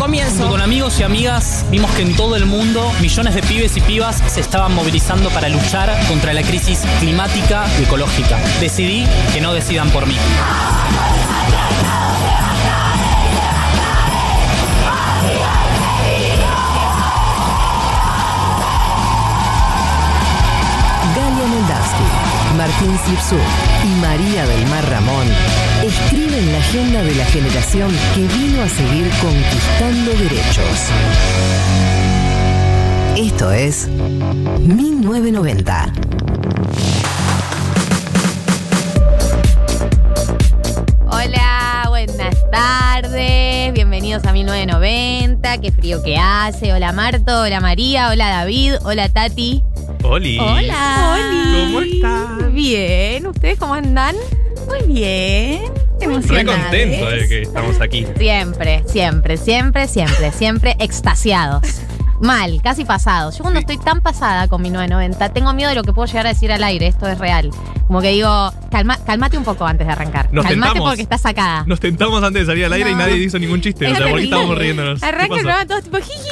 Comienzo. Con amigos y amigas vimos que en todo el mundo millones de pibes y pibas se estaban movilizando para luchar contra la crisis climática y ecológica. Decidí que no decidan por mí. Galia Moldavsky, Martín Sipsu y María del Mar Ramón escriben la agenda de la generación que vino a seguir conquistando derechos. Esto es 1990. Hola, buenas tardes, bienvenidos a 1990, qué frío que hace. Hola Marto, hola María, hola David, hola Tati. Oli. Hola. ¿Cómo estás? Bien, ¿ustedes cómo andan? Muy bien. Emocionadas. contento de que estamos aquí. Siempre, siempre, siempre, siempre, siempre extasiados. Mal, casi pasados. Yo cuando estoy tan pasada con mi 990, tengo miedo de lo que puedo llegar a decir al aire. Esto es real. Como que digo, calma, calmate un poco antes de arrancar. Nos calmate tentamos. porque estás sacada. Nos tentamos antes de salir al aire y nadie hizo ningún chiste. O sea, ¿por qué terrible. estábamos riéndonos? ¿Qué Arranca el pasó? programa todos tipo, jiji,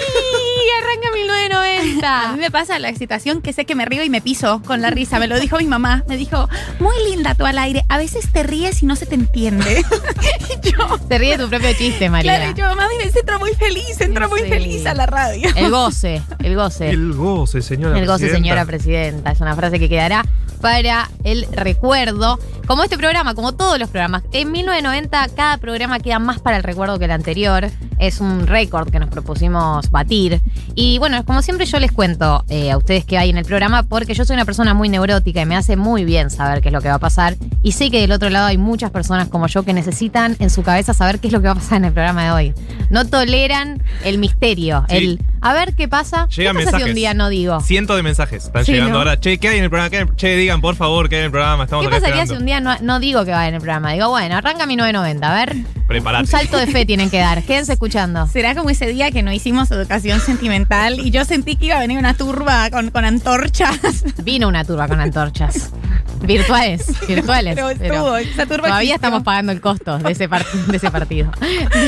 arranca 1990. A mí me pasa la excitación que sé que me río y me piso con la risa. Me lo dijo mi mamá. Me dijo, muy linda tú al aire. A veces te ríes y no se te entiende. y yo, Se ríe de tu propio chiste, María. claro, y yo, mamá, me entra muy feliz, entra muy Sí. feliz a la radio. El goce, el goce. El goce, señora El goce, presidenta. señora presidenta. Es una frase que quedará para el recuerdo. Como este programa, como todos los programas. En 1990 cada programa queda más para el recuerdo que el anterior. Es un récord que nos propusimos batir. Y bueno, como siempre yo les cuento eh, a ustedes que hay en el programa porque yo soy una persona muy neurótica y me hace muy bien saber qué es lo que va a pasar. Y sé que del otro lado hay muchas personas como yo que necesitan en su cabeza saber qué es lo que va a pasar en el programa de hoy. No toleran el misterio, Sí. el a ver qué pasa. Llegan ¿Qué pasa si un día no digo? Cientos de mensajes están Sí, llegando ¿no? ahora. Che, ¿qué hay en el programa? ¿Qué hay en el- Che, digan, por favor, ¿qué hay en el programa? Estamos ¿Qué pasaría si un día no, no digo que va en el programa? Digo, bueno, arranca mi 990, a ver. Preparate. Un salto de fe tienen que dar. Quédense escuchando. Será como ese día que no hicimos educación sentimental y yo sentí que iba a venir una turba con, con antorchas. Vino una turba con antorchas. Virtuales, virtuales. Pero estuvo, todavía existió. estamos pagando el costo de ese, par- de ese partido.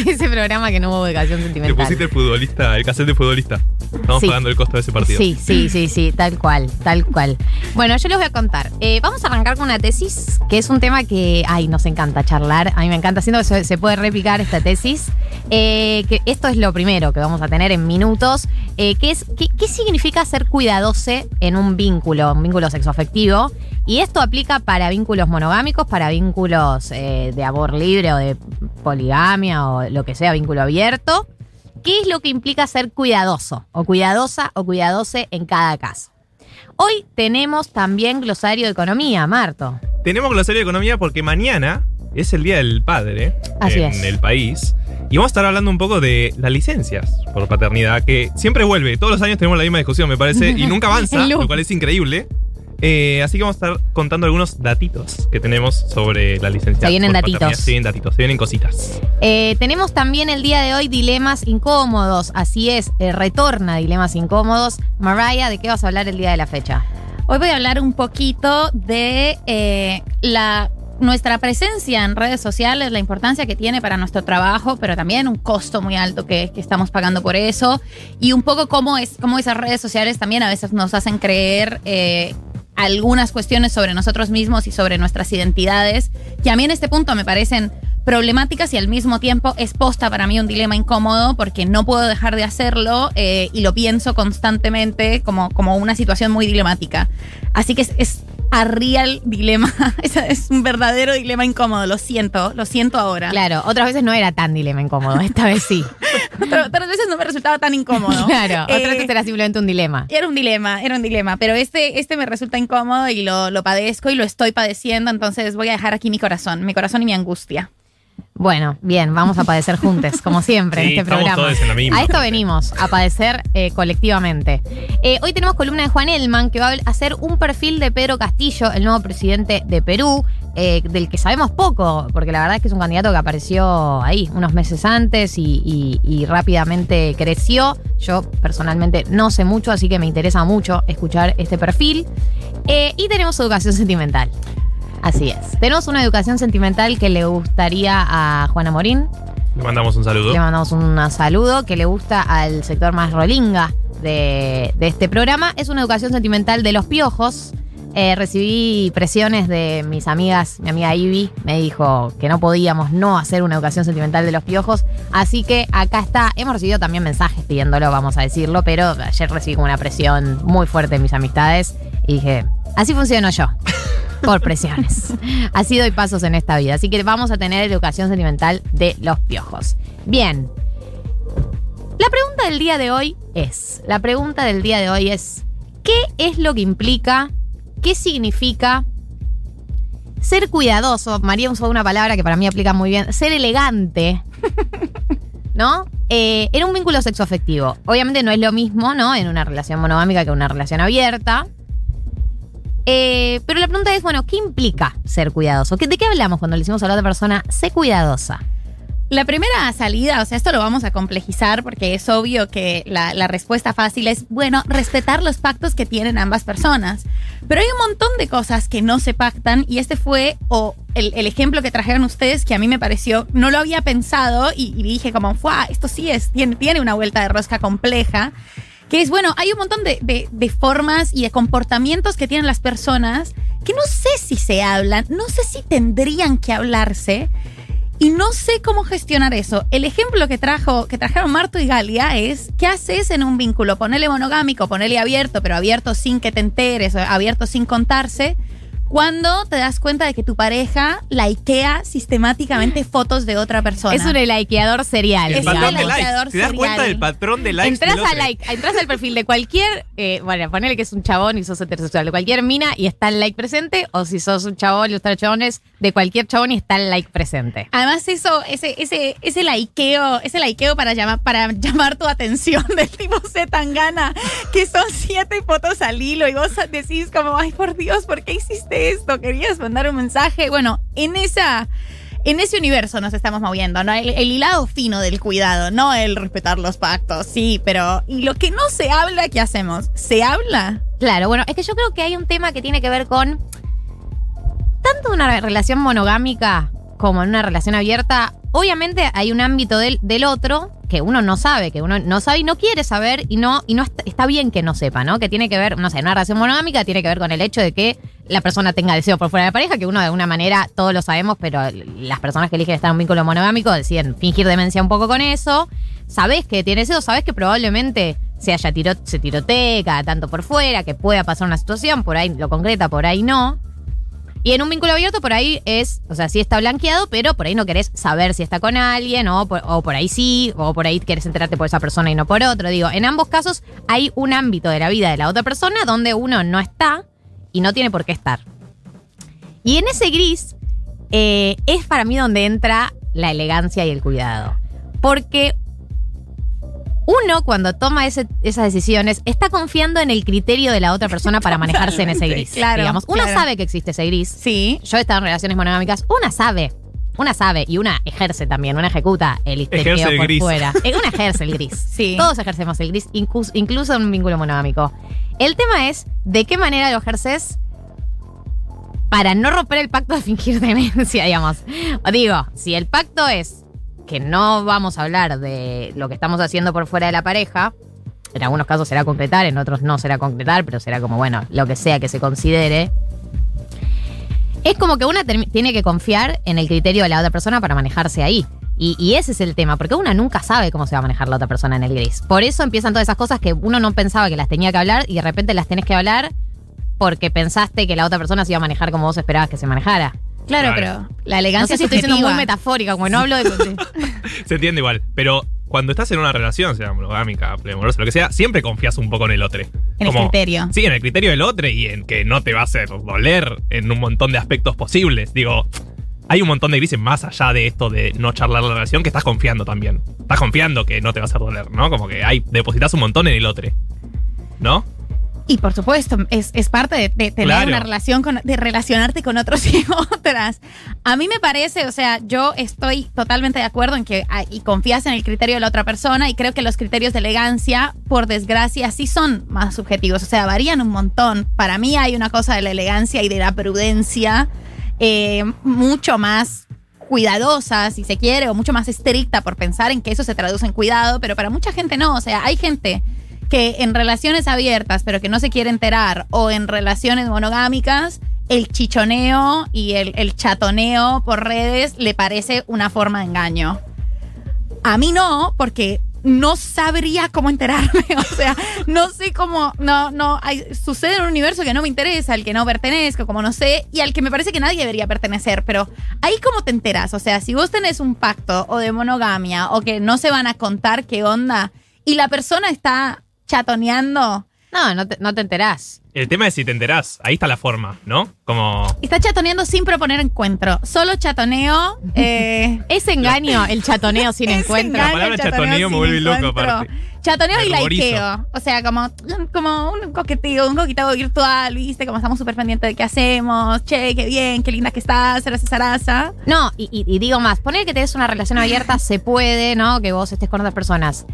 De ese programa que no hubo educación Te sentimental. pusiste el futbolista, el cassette de futbolista. Estamos Sí. pagando el costo de ese partido. Sí, sí, sí, sí, tal cual, tal cual. Bueno, yo les voy a contar. Eh, vamos a arrancar con una tesis, que es un tema que, ay, nos encanta charlar. A mí me encanta, siento que se, se puede replicar esta tesis. Eh, que esto es lo primero que vamos a tener en minutos. eh, que es, ¿qué, qué significa ser cuidadoso en un vínculo, un vínculo sexoafectivo? Y esto aplica para vínculos monogámicos, para vínculos eh, de amor libre o de poligamia o lo que sea, vínculo abierto. ¿Qué es lo que implica ser cuidadoso o cuidadosa o cuidadose en cada caso? Hoy tenemos también glosario de economía, Marto. Tenemos glosario de economía porque mañana es el Día del Padre Así en es. el país. Y vamos a estar hablando un poco de las licencias por paternidad, que siempre vuelve. Todos los años tenemos la misma discusión, me parece, y nunca avanza, lo cual es increíble. Eh, así que vamos a estar contando algunos datitos que tenemos sobre la licencia. Se vienen datitos. paternidad. Se vienen datitos, se vienen cositas. Eh, tenemos también el día de hoy dilemas incómodos. Así es, eh, retorna dilemas incómodos. Mariah, ¿de qué vas a hablar el día de la fecha? Hoy voy a hablar un poquito de eh, la nuestra presencia en redes sociales, la importancia que tiene para nuestro trabajo, pero también un costo muy alto que, que estamos pagando por eso. Y un poco cómo, es, cómo esas redes sociales también a veces nos hacen creer eh, algunas cuestiones sobre nosotros mismos y sobre nuestras identidades, que a mí en este punto me parecen problemáticas y al mismo tiempo es posta para mí un dilema incómodo porque no puedo dejar de hacerlo eh, y lo pienso constantemente como, como una situación muy dilemática. Así que es, es a real dilema, es, un verdadero dilema incómodo, lo siento, lo siento ahora. Claro, otras veces no era tan dilema incómodo, esta vez sí. Otras veces no me resultaba tan incómodo. Claro, Eh, otra vez era simplemente un dilema. Era un dilema, era un dilema, pero este, este me resulta incómodo y lo, lo padezco y lo estoy padeciendo, entonces voy a dejar aquí mi corazón, mi corazón y mi angustia. Bueno, bien, vamos a padecer juntos, como siempre en este programa. todos en la misma, a esto venimos, a padecer eh, colectivamente. Eh, hoy tenemos columna de Juan Elman, que va a hacer un perfil de Pedro Castillo, el nuevo presidente de Perú, eh, del que sabemos poco, porque la verdad es que es un candidato que apareció ahí unos meses antes y, y- y rápidamente creció. Yo personalmente no sé mucho, así que me interesa mucho escuchar este perfil. Y tenemos educación sentimental. Así es. Tenemos una educación sentimental que le gustaría a Juana Morín. Le mandamos un saludo. Le mandamos un saludo que le gusta al sector más rolinga de, de este programa. Es una educación sentimental de los piojos. Eh, recibí presiones de mis amigas, mi amiga Ivy me dijo que no podíamos no hacer una educación sentimental de los piojos, así que acá está, hemos recibido también mensajes pidiéndolo, vamos a decirlo, pero ayer recibí como una presión muy fuerte de mis amistades y dije, así funciono yo, por presiones. Así doy pasos en esta vida, así que vamos a tener educación sentimental de los piojos. Bien, la pregunta del día de hoy es, la pregunta del día de hoy es, ¿qué es lo que implica, qué significa ser cuidadoso? María usó una palabra que para mí aplica muy bien, ser elegante, ¿no? Eh, en un vínculo sexoafectivo. Obviamente no es lo mismo, ¿no? En una relación monogámica que en una relación abierta. Eh, pero la pregunta es, bueno, ¿qué implica ser cuidadoso? ¿Qué- ¿De qué hablamos cuando le decimos a la otra persona, sé cuidadosa? La primera salida, o sea, esto lo vamos a complejizar porque es obvio que la, respuesta fácil es, bueno, respetar los pactos que tienen ambas personas. Pero hay un montón de cosas que no se pactan y este fue o el, ejemplo que trajeron ustedes que a mí me pareció, no lo había pensado y, dije como, ¡fuah! Esto sí es, tiene, tiene una vuelta de rosca compleja. Que es, bueno, hay un montón de- de formas y de comportamientos que tienen las personas que no sé si se hablan, no sé si tendrían que hablarse. Y no sé cómo gestionar eso. El ejemplo que trajo, que trajeron Marto y Galia es ¿qué haces en un vínculo? Ponele monogámico, ponele abierto, pero abierto sin que te enteres, abierto sin contarse. Cuando te das cuenta de que tu pareja likea sistemáticamente fotos de otra persona. Es un likeador serial. Es likes. likeador ¿Te das cuenta serial. del patrón de likes? Entras, a like, entras al perfil de cualquier, eh, bueno, ponele que es un chabón y sos heterosexual, de cualquier mina y está el like presente, o si sos un chabón y los chabones, de cualquier chabón y está el like presente. Además, eso, ese, ese, ese likeo, ese likeo para llamar, para llamar tu atención del tipo C tan gana, que son siete fotos al hilo y vos decís como, ay por Dios, ¿por qué hiciste esto? ¿Querías mandar un mensaje? Bueno, en esa. En ese universo nos estamos moviendo, ¿no? El, el hilado fino del cuidado, no el respetar los pactos, sí, pero. Y lo que no se habla, ¿qué hacemos? ¿Se habla? Claro, bueno, es que yo creo que hay un tema que tiene que ver con tanto en una relación monogámica como en una relación abierta. Obviamente hay un ámbito del, del otro que uno no sabe, que uno no sabe y no quiere saber y no, y no está, está bien que no sepa, ¿no? Que tiene que ver, no sé, una relación monogámica tiene que ver con el hecho de que la persona tenga deseo por fuera de la pareja, que uno de alguna manera, todos lo sabemos, pero las personas que eligen estar en un vínculo monogámico deciden fingir demencia un poco con eso. Sabés que tiene deseo, sabés que probablemente se haya tiro, se tirotee tanto por fuera, que pueda pasar una situación, por ahí lo concreta, por ahí no. Y en un vínculo abierto por ahí es, o sea, sí está blanqueado, pero por ahí no querés saber si está con alguien, o por, o por ahí sí, o por ahí querés enterarte por esa persona y no por otro. Digo, en ambos casos hay un ámbito de la vida de la otra persona donde uno no está y no tiene por qué estar. Y en ese gris eh, es para mí donde entra la elegancia y el cuidado. Porque uno cuando toma ese- esas decisiones está confiando en el criterio de la otra persona para manejarse en ese gris. Claro, digamos. Uno claro. sabe que existe ese gris. Sí. Yo he estado en relaciones monogámicas. Una sabe. Una sabe y una ejerce también, una ejecuta el Ejerce el por gris. fuera. Eh, Una ejerce el gris. Sí. Todos ejercemos el gris, incluso, incluso en un vínculo monogámico. El tema es de qué manera lo ejerces para no romper el pacto de fingir demencia, digamos. O digo, si el pacto es que no vamos a hablar de lo que estamos haciendo por fuera de la pareja, en algunos casos será concretar, en otros no será concretar, pero será como, bueno, lo que sea que se considere. Es como que una tiene que confiar en el criterio de la otra persona para manejarse ahí. Y, y ese es el tema, porque una nunca sabe cómo se va a manejar la otra persona en el gris. Por eso empiezan todas esas cosas que uno no pensaba que las tenía que hablar y de repente las tenés que hablar porque pensaste que la otra persona se iba a manejar como vos esperabas que se manejara. Claro, Claro. pero la No elegancia sé si estoy siendo muy metafórica, como no hablo de... de- Se entiende igual. Pero cuando estás en una relación, sea monogámica, poliamorosa, lo que sea, siempre confías un poco en el otro. En el criterio. Sí, en el criterio del otro y en que no te va a hacer doler en un montón de aspectos posibles. Digo, hay un montón de grises más allá de esto de no charlar la relación que estás confiando también. Estás confiando que no te va a hacer doler, ¿no? Como que hay, depositas un montón en el otro. ¿No? Y por supuesto, es, es parte de, de tener Claro. una relación, con, de relacionarte con otros y otras. A mí me parece, o sea, yo estoy totalmente de acuerdo en que ah, y confías en el criterio de la otra persona y creo que los criterios de elegancia, por desgracia, sí son más subjetivos, o sea, varían un montón. Para mí hay una cosa de la elegancia y de la prudencia eh, mucho más cuidadosa, si se quiere, o mucho más estricta por pensar en que eso se traduce en cuidado, pero para mucha gente no, o sea, hay gente que en relaciones abiertas, pero que no se quiere enterar, o en relaciones monogámicas, el chichoneo y el, el chatoneo por redes le parece una forma de engaño. A mí no, porque no sabría cómo enterarme. O sea, no sé cómo. No, no. Hay, sucede en un universo que no me interesa, al que no pertenezco, como no sé, y al que me parece que nadie debería pertenecer. Pero ahí, ¿cómo te enteras? O sea, si vos tenés un pacto o de monogamia o que no se van a contar qué onda y la persona está chatoneando. No, no te, no te enterás. El tema es si te enterás. Ahí está la forma, ¿no? Como. Está chatoneando sin proponer encuentro. Solo chatoneo. eh, Es engaño el chatoneo sin Es encuentro. engaño, palabra el chatoneo me vuelve loco, encuentro. aparte. Chatoneo Me y ruborizo. likeo. O sea, como, como un coqueteo, un coqueteo virtual, ¿viste? Como estamos súper pendientes de qué hacemos. Che, qué bien, qué linda que estás, eres zaraza. No, y, y- y digo más, poner que tenés una relación abierta se puede, ¿no? Que vos estés con otras personas.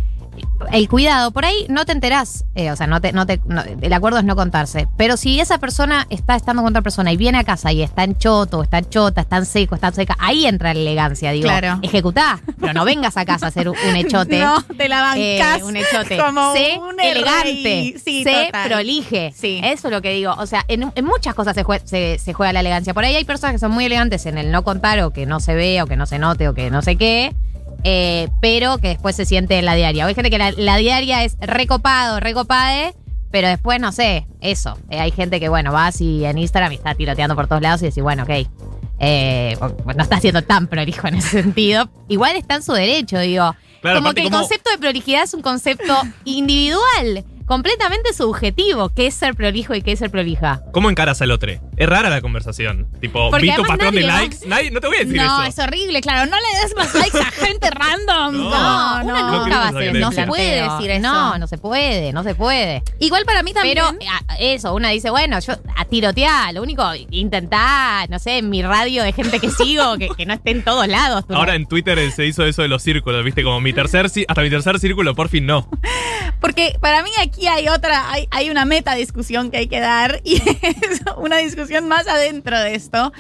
El cuidado, por ahí no te enterás, eh, o sea, no te, no te, no- el acuerdo es no contarse. Pero si esa persona está estando con otra persona y viene a casa y está en choto, está en chota, está en seco, está en seca, ahí entra la elegancia, digo. Claro. Ejecutá, pero no vengas a casa a hacer un, un hechote. No, te la Eh, bancás un hechote. como sé un elegante. Sí, sé total. prolige. Sí. Eso es lo que digo. O sea, en, en muchas cosas se, jue- se, se juega la elegancia. Por ahí hay personas que son muy elegantes en el no contar o que no se ve o que no se note o que no sé qué. Eh, pero que después se siente en la diaria. O hay gente que la, la diaria es recopado, recopade, pero después no sé, eso. Eh, hay gente que, bueno, vas y en Instagram y está tiroteando por todos lados y decís, bueno, ok. eh, no está siendo tan prolijo en ese sentido. Igual está en su derecho, digo. Claro, como que el como- concepto de prolijidad es un concepto individual, completamente subjetivo. ¿Qué es ser prolijo y qué es ser prolija? ¿Cómo encaras al otro? Es rara la conversación. Tipo, Porque vi tu patrón de nadie va- likes. Nadie, no te voy a decir No, eso. es horrible, claro. No le des más likes a gente random. No. No, no. nunca va a ese no se puede decir eso. No, no se puede, no se puede. Igual para mí también. Pero a- eso, una dice, bueno, yo a tirotear, lo único, intentá, no sé, en mi radio de gente que sigo, que, que no esté en todos lados. tú no- Ahora en Twitter eh, se hizo eso de los círculos, ¿viste? Como mi tercer, hasta mi tercer círculo, por fin no. Porque para mí aquí hay otra, hay, hay una meta discusión que hay que dar y es una discusión más adentro de esto.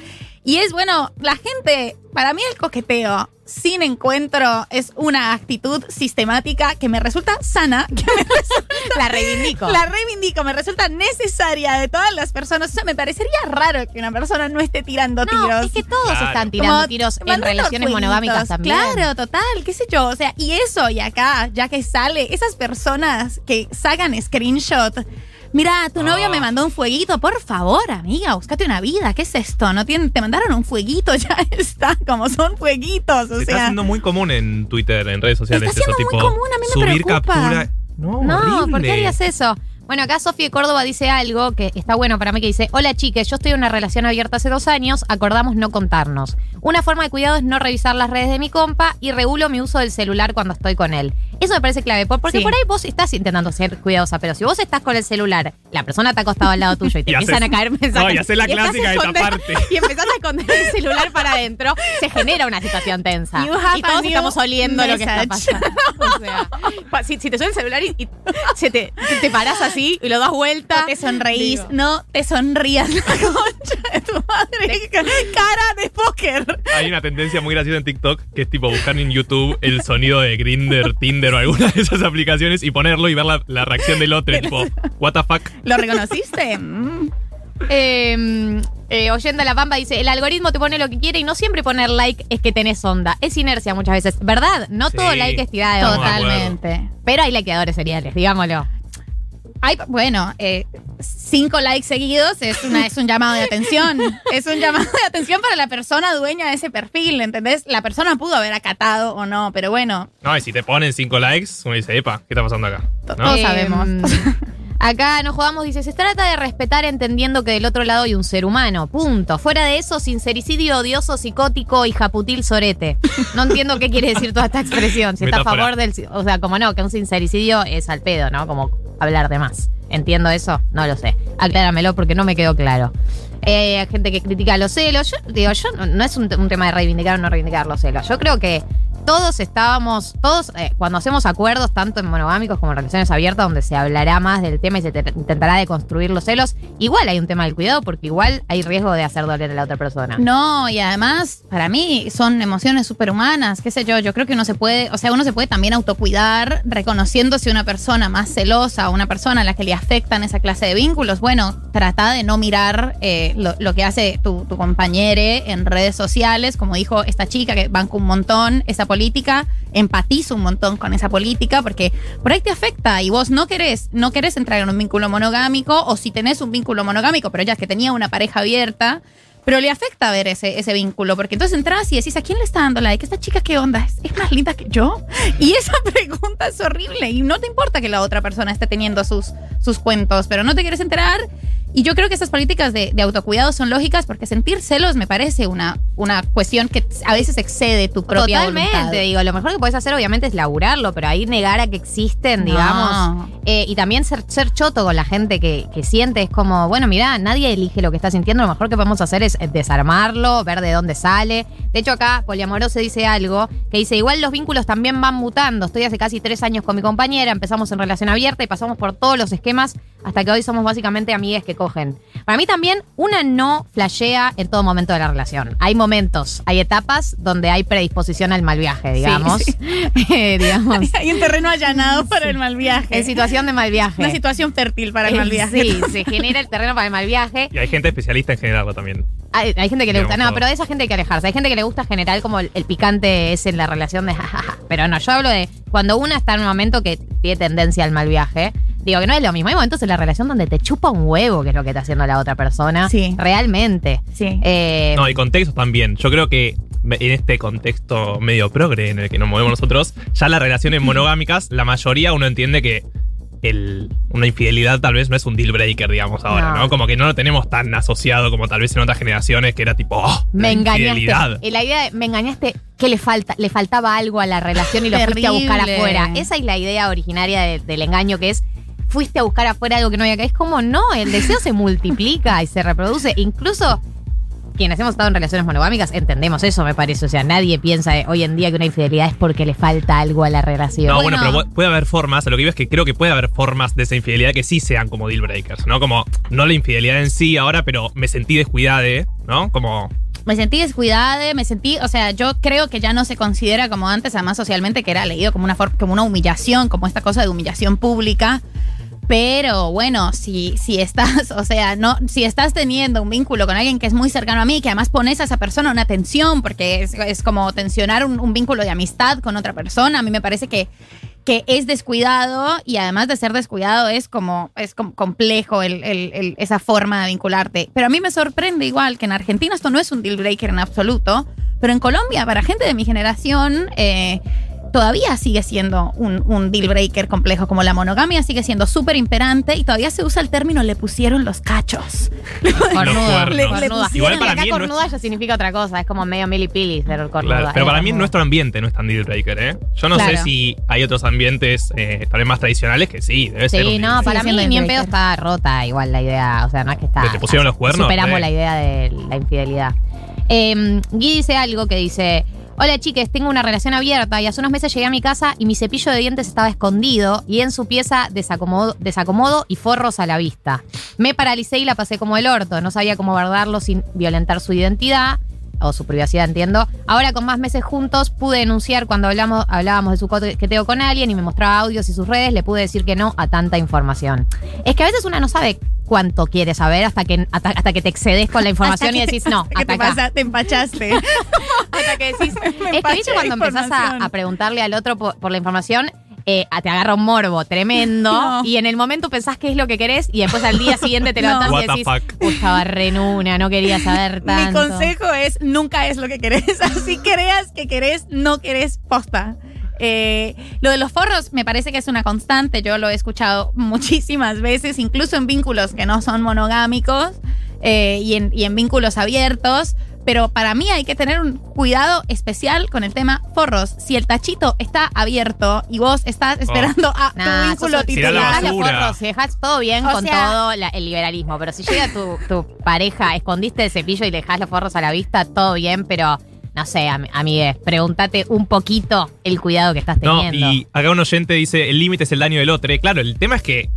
Y es, bueno, la gente, para mí el coqueteo sin encuentro es una actitud sistemática que me resulta sana, que me resulta, la reivindico. la reivindico, me resulta necesaria de todas las personas. O sea, me parecería raro que una persona no esté tirando no, tiros. es que todos Claro. están tirando Como tiros en relaciones monogámicas también. Claro, total, qué sé yo. O sea, y eso, y acá, ya que sale, esas personas que sacan screenshot. Mira, tu novio Ah. me mandó un fueguito. Por favor, amiga, búscate una vida. ¿Qué es esto? No tienen, te mandaron un fueguito, ya está. Como son fueguitos. O Se está sea, haciendo muy común en Twitter, en redes sociales, Está eso siendo tipo. muy común, a mí me subir preocupa. captura. No, No, horrible. ¿por qué harías eso? Bueno, acá Sofía Córdoba dice algo que está bueno para mí, que dice, hola chiques, yo estoy en una relación abierta hace dos años, acordamos no contarnos. Una forma de cuidado es no revisar las redes de mi compa y regulo mi uso del celular cuando estoy con él. Eso me parece clave, por- porque Sí. por ahí vos estás intentando ser cuidadosa, pero si vos estás con el celular, la persona está acostado al lado tuyo y te Y empiezan haces- a caer mensajes. No, y haces la clásica a de esconder- taparte. Y empezás a esconder el celular para adentro, se genera una situación tensa. Y todos estamos oliendo lo que está pasando. O sea, si, si te suena el celular y, y se te, te, te parás así y lo das vuelta. no te sonreís, Digo. no te sonrías la concha de tu madre. Cara de póker. Hay una tendencia muy graciosa en TikTok que es tipo buscar en YouTube el sonido de Grinder, Tinder o alguna de esas aplicaciones y ponerlo y ver la, la reacción del otro. tipo, ¿What the fuck? ¿Lo reconociste? Mm. Eh, eh, oyendo la pampa dice, el algoritmo te pone lo que quiere y no siempre poner like es que tenés onda. Es inercia muchas veces. ¿Verdad? No Sí. todo like es tirada de. Totalmente. Pero hay likeadores seriales, digámoslo. Hay, bueno, eh, cinco likes seguidos es, una, es un llamado de atención. Es un llamado de atención para la persona dueña de ese perfil, ¿entendés? La persona pudo haber acatado o no, pero bueno, No, y si te ponen cinco likes, uno dice, epa, ¿qué está pasando acá? ¿No? todos sabemos. Em, Acá nos jugamos, dice, se trata de respetar entendiendo que del otro lado hay un ser humano. Punto. Fuera de eso, sincericidio odioso, psicótico y japutil sorete. No entiendo qué quiere decir toda esta expresión. Si está a favor del. O sea, como no, que un sincericidio es al pedo, ¿no? Como hablar de más. ¿Entiendo eso? No lo sé. Acláramelo porque no me quedó claro. Eh, gente que critica los celos. Yo digo, yo no, no es un, un tema de reivindicar o no reivindicar los celos. Yo creo que todos estábamos, todos, eh, cuando hacemos acuerdos, tanto en monogámicos como en relaciones abiertas, donde se hablará más del tema y se te- intentará deconstruir los celos, igual hay un tema del cuidado porque igual hay riesgo de hacer doler a la otra persona. No, y además, para mí, son emociones superhumanas, qué sé yo, yo creo que uno se puede, o sea, uno se puede también autocuidar reconociéndose una persona más celosa, una persona a la que le afectan esa clase de vínculos. Bueno, trata de no mirar eh, lo, que hace tu, tu compañero en redes sociales, como dijo esta chica que banca un montón esa política, empatiza un montón con esa política, porque por ahí te afecta y vos no querés, no querés entrar en un vínculo monogámico, o si tenés un vínculo monogámico, pero ya es que tenía una pareja abierta, pero le afecta ver ese, ese vínculo, porque entonces entras y decís, ¿a quién le está dando like? ¿Esta chica qué onda? ¿Es, es más linda que yo? Y esa pregunta es horrible y no te importa que la otra persona esté teniendo sus, sus cuentos, pero no te quieres enterar. Y yo creo que esas políticas de, de autocuidado son lógicas porque sentir celos me parece una, una cuestión que a veces excede tu propia Totalmente, voluntad. digo, lo mejor que puedes hacer obviamente es laburarlo, pero ahí negar a que existen, No. digamos. Eh, y también ser, ser choto con la gente que, que siente, es como, bueno, mirá, nadie elige lo que está sintiendo, lo mejor que podemos hacer es eh, desarmarlo, ver de dónde sale. De hecho, acá Poliamoroso dice algo que dice, igual los vínculos también van mutando. Estoy hace casi tres años con mi compañera, empezamos en relación abierta y pasamos por todos los esquemas hasta que hoy somos básicamente amigues que cogen. Para mí también, una no flashea en todo momento de la relación. Hay momentos, hay etapas donde hay predisposición al mal viaje, digamos. sí. Eh, digamos. Hay un terreno allanado para el mal viaje. En situación de mal viaje. Una situación fértil para el mal viaje. Sí, se genera el terreno para el mal viaje. Y hay gente especialista en generarlo también. Hay, hay gente que le gusta, no, todo. pero de esa gente hay que alejarse. Hay gente que le gusta generar como el, el picante es en la relación de jajaja. Pero no, yo hablo de cuando una está en un momento que tiene tendencia al mal viaje. Digo que no es lo mismo. Hay momentos en la relación donde te chupa un huevo, que es lo que está haciendo la otra persona. Sí. Realmente. Sí. Eh, No, y contextos también. Yo creo que en este contexto medio progre en el que nos movemos nosotros, ya las relaciones monogámicas, la mayoría uno entiende que el- una infidelidad tal vez no es un deal breaker, digamos, ahora, No. ¿no? Como que no lo tenemos tan asociado como tal vez en otras generaciones que era tipo, oh, me la engañaste. infidelidad. Y la idea de me engañaste, que le falta, le faltaba algo a la relación y lo fuiste a buscar afuera. Esa es la idea originaria de- del engaño que es fuiste a buscar afuera algo que no había que. Es como no, el deseo se multiplica y se reproduce. Incluso quienes hemos estado en relaciones monogámicas entendemos eso, me parece. O sea, nadie piensa eh, hoy en día que una infidelidad es porque le falta algo a la relación. No, bueno, pero pu- puede haber formas, a lo que digo es que creo que puede haber formas de esa infidelidad que sí sean como deal breakers, ¿no? Como, no la infidelidad en sí ahora, pero me sentí descuidada, ¿no? Como, Me sentí descuidada, me sentí, o sea, yo creo que ya no se considera como antes, además socialmente, que era leído como una, como una humillación, como esta cosa de humillación pública. Pero bueno, si, si estás, o sea, no, si estás teniendo un vínculo con alguien que es muy cercano a mí, que además pones a esa persona una tensión, porque es, es como tensionar un, vínculo de amistad con otra persona, a mí me parece que, que es descuidado y además de ser descuidado es como, es com- complejo esa forma de vincularte. Pero a mí me sorprende igual que en Argentina esto no es un deal breaker en absoluto, pero en Colombia, para gente de mi generación, eh, todavía sigue siendo un, un deal breaker complejo, como la monogamia sigue siendo súper imperante y todavía se usa el término le pusieron los cachos. Cornuda, cuernos. Le- le Igual para acá mí no cornuda ya significa otra cosa, es como medio milipili ser cornuda. Claro, pero para mí cornuda. nuestro ambiente no es tan deal breaker, ¿eh? Yo no sé si hay otros ambientes eh, tal vez más tradicionales que sí, debe ser. Sí, un no, deal para mí ni en pedo está rota igual la idea. O sea, no es que está. ¿Que te pusieron los cuernos? Superamos Sí. la idea de la infidelidad. Eh, Gui dice algo que dice. Hola chiques, tengo una relación abierta y hace unos meses llegué a mi casa y mi cepillo de dientes estaba escondido y en su pieza desacomodo, desacomodo y forros a la vista. Me paralicé y la pasé como el orto, no sabía cómo guardarlo sin violentar su identidad o su privacidad, entiendo. Ahora con más meses juntos pude denunciar cuando hablamos, hablábamos de su coqueteo con alguien y me mostraba audios y sus redes, le pude decir que no a tanta información. Es que a veces una no sabe cuánto quiere saber hasta que, hasta, hasta que te excedes con la información y que- decís no, hasta que te, pasa- te empachaste. Hasta que decís, Me es que viste cuando empezás a, a preguntarle al otro por, por la información eh, te agarra un morbo tremendo No. y en el momento pensás qué es lo que querés y después al día siguiente te levantás What y decís, fuck. "Uy, estaba re en una, no quería saber Mi tanto. consejo es nunca es lo que querés. Así creas que querés, no querés posta. Eh, lo de los forros me parece que es una constante. Yo lo he escuchado muchísimas veces, incluso en vínculos que no son monogámicos eh, y, en, y en vínculos abiertos. Pero para mí hay que tener un cuidado especial con el tema forros. Si el tachito está abierto y vos estás esperando a tu Nah, vínculo sos- si Tirá la titular, dejás los basura. forros, si dejás todo bien O con sea- todo la- el liberalismo, pero si llega tu, tu pareja, escondiste el cepillo y le dejás los forros a la vista, todo bien, pero no sé, am- amigues, pregúntate un poquito el cuidado que estás No, teniendo. y acá un oyente dice, el límite es el daño del otro. Eh, Claro, el tema es que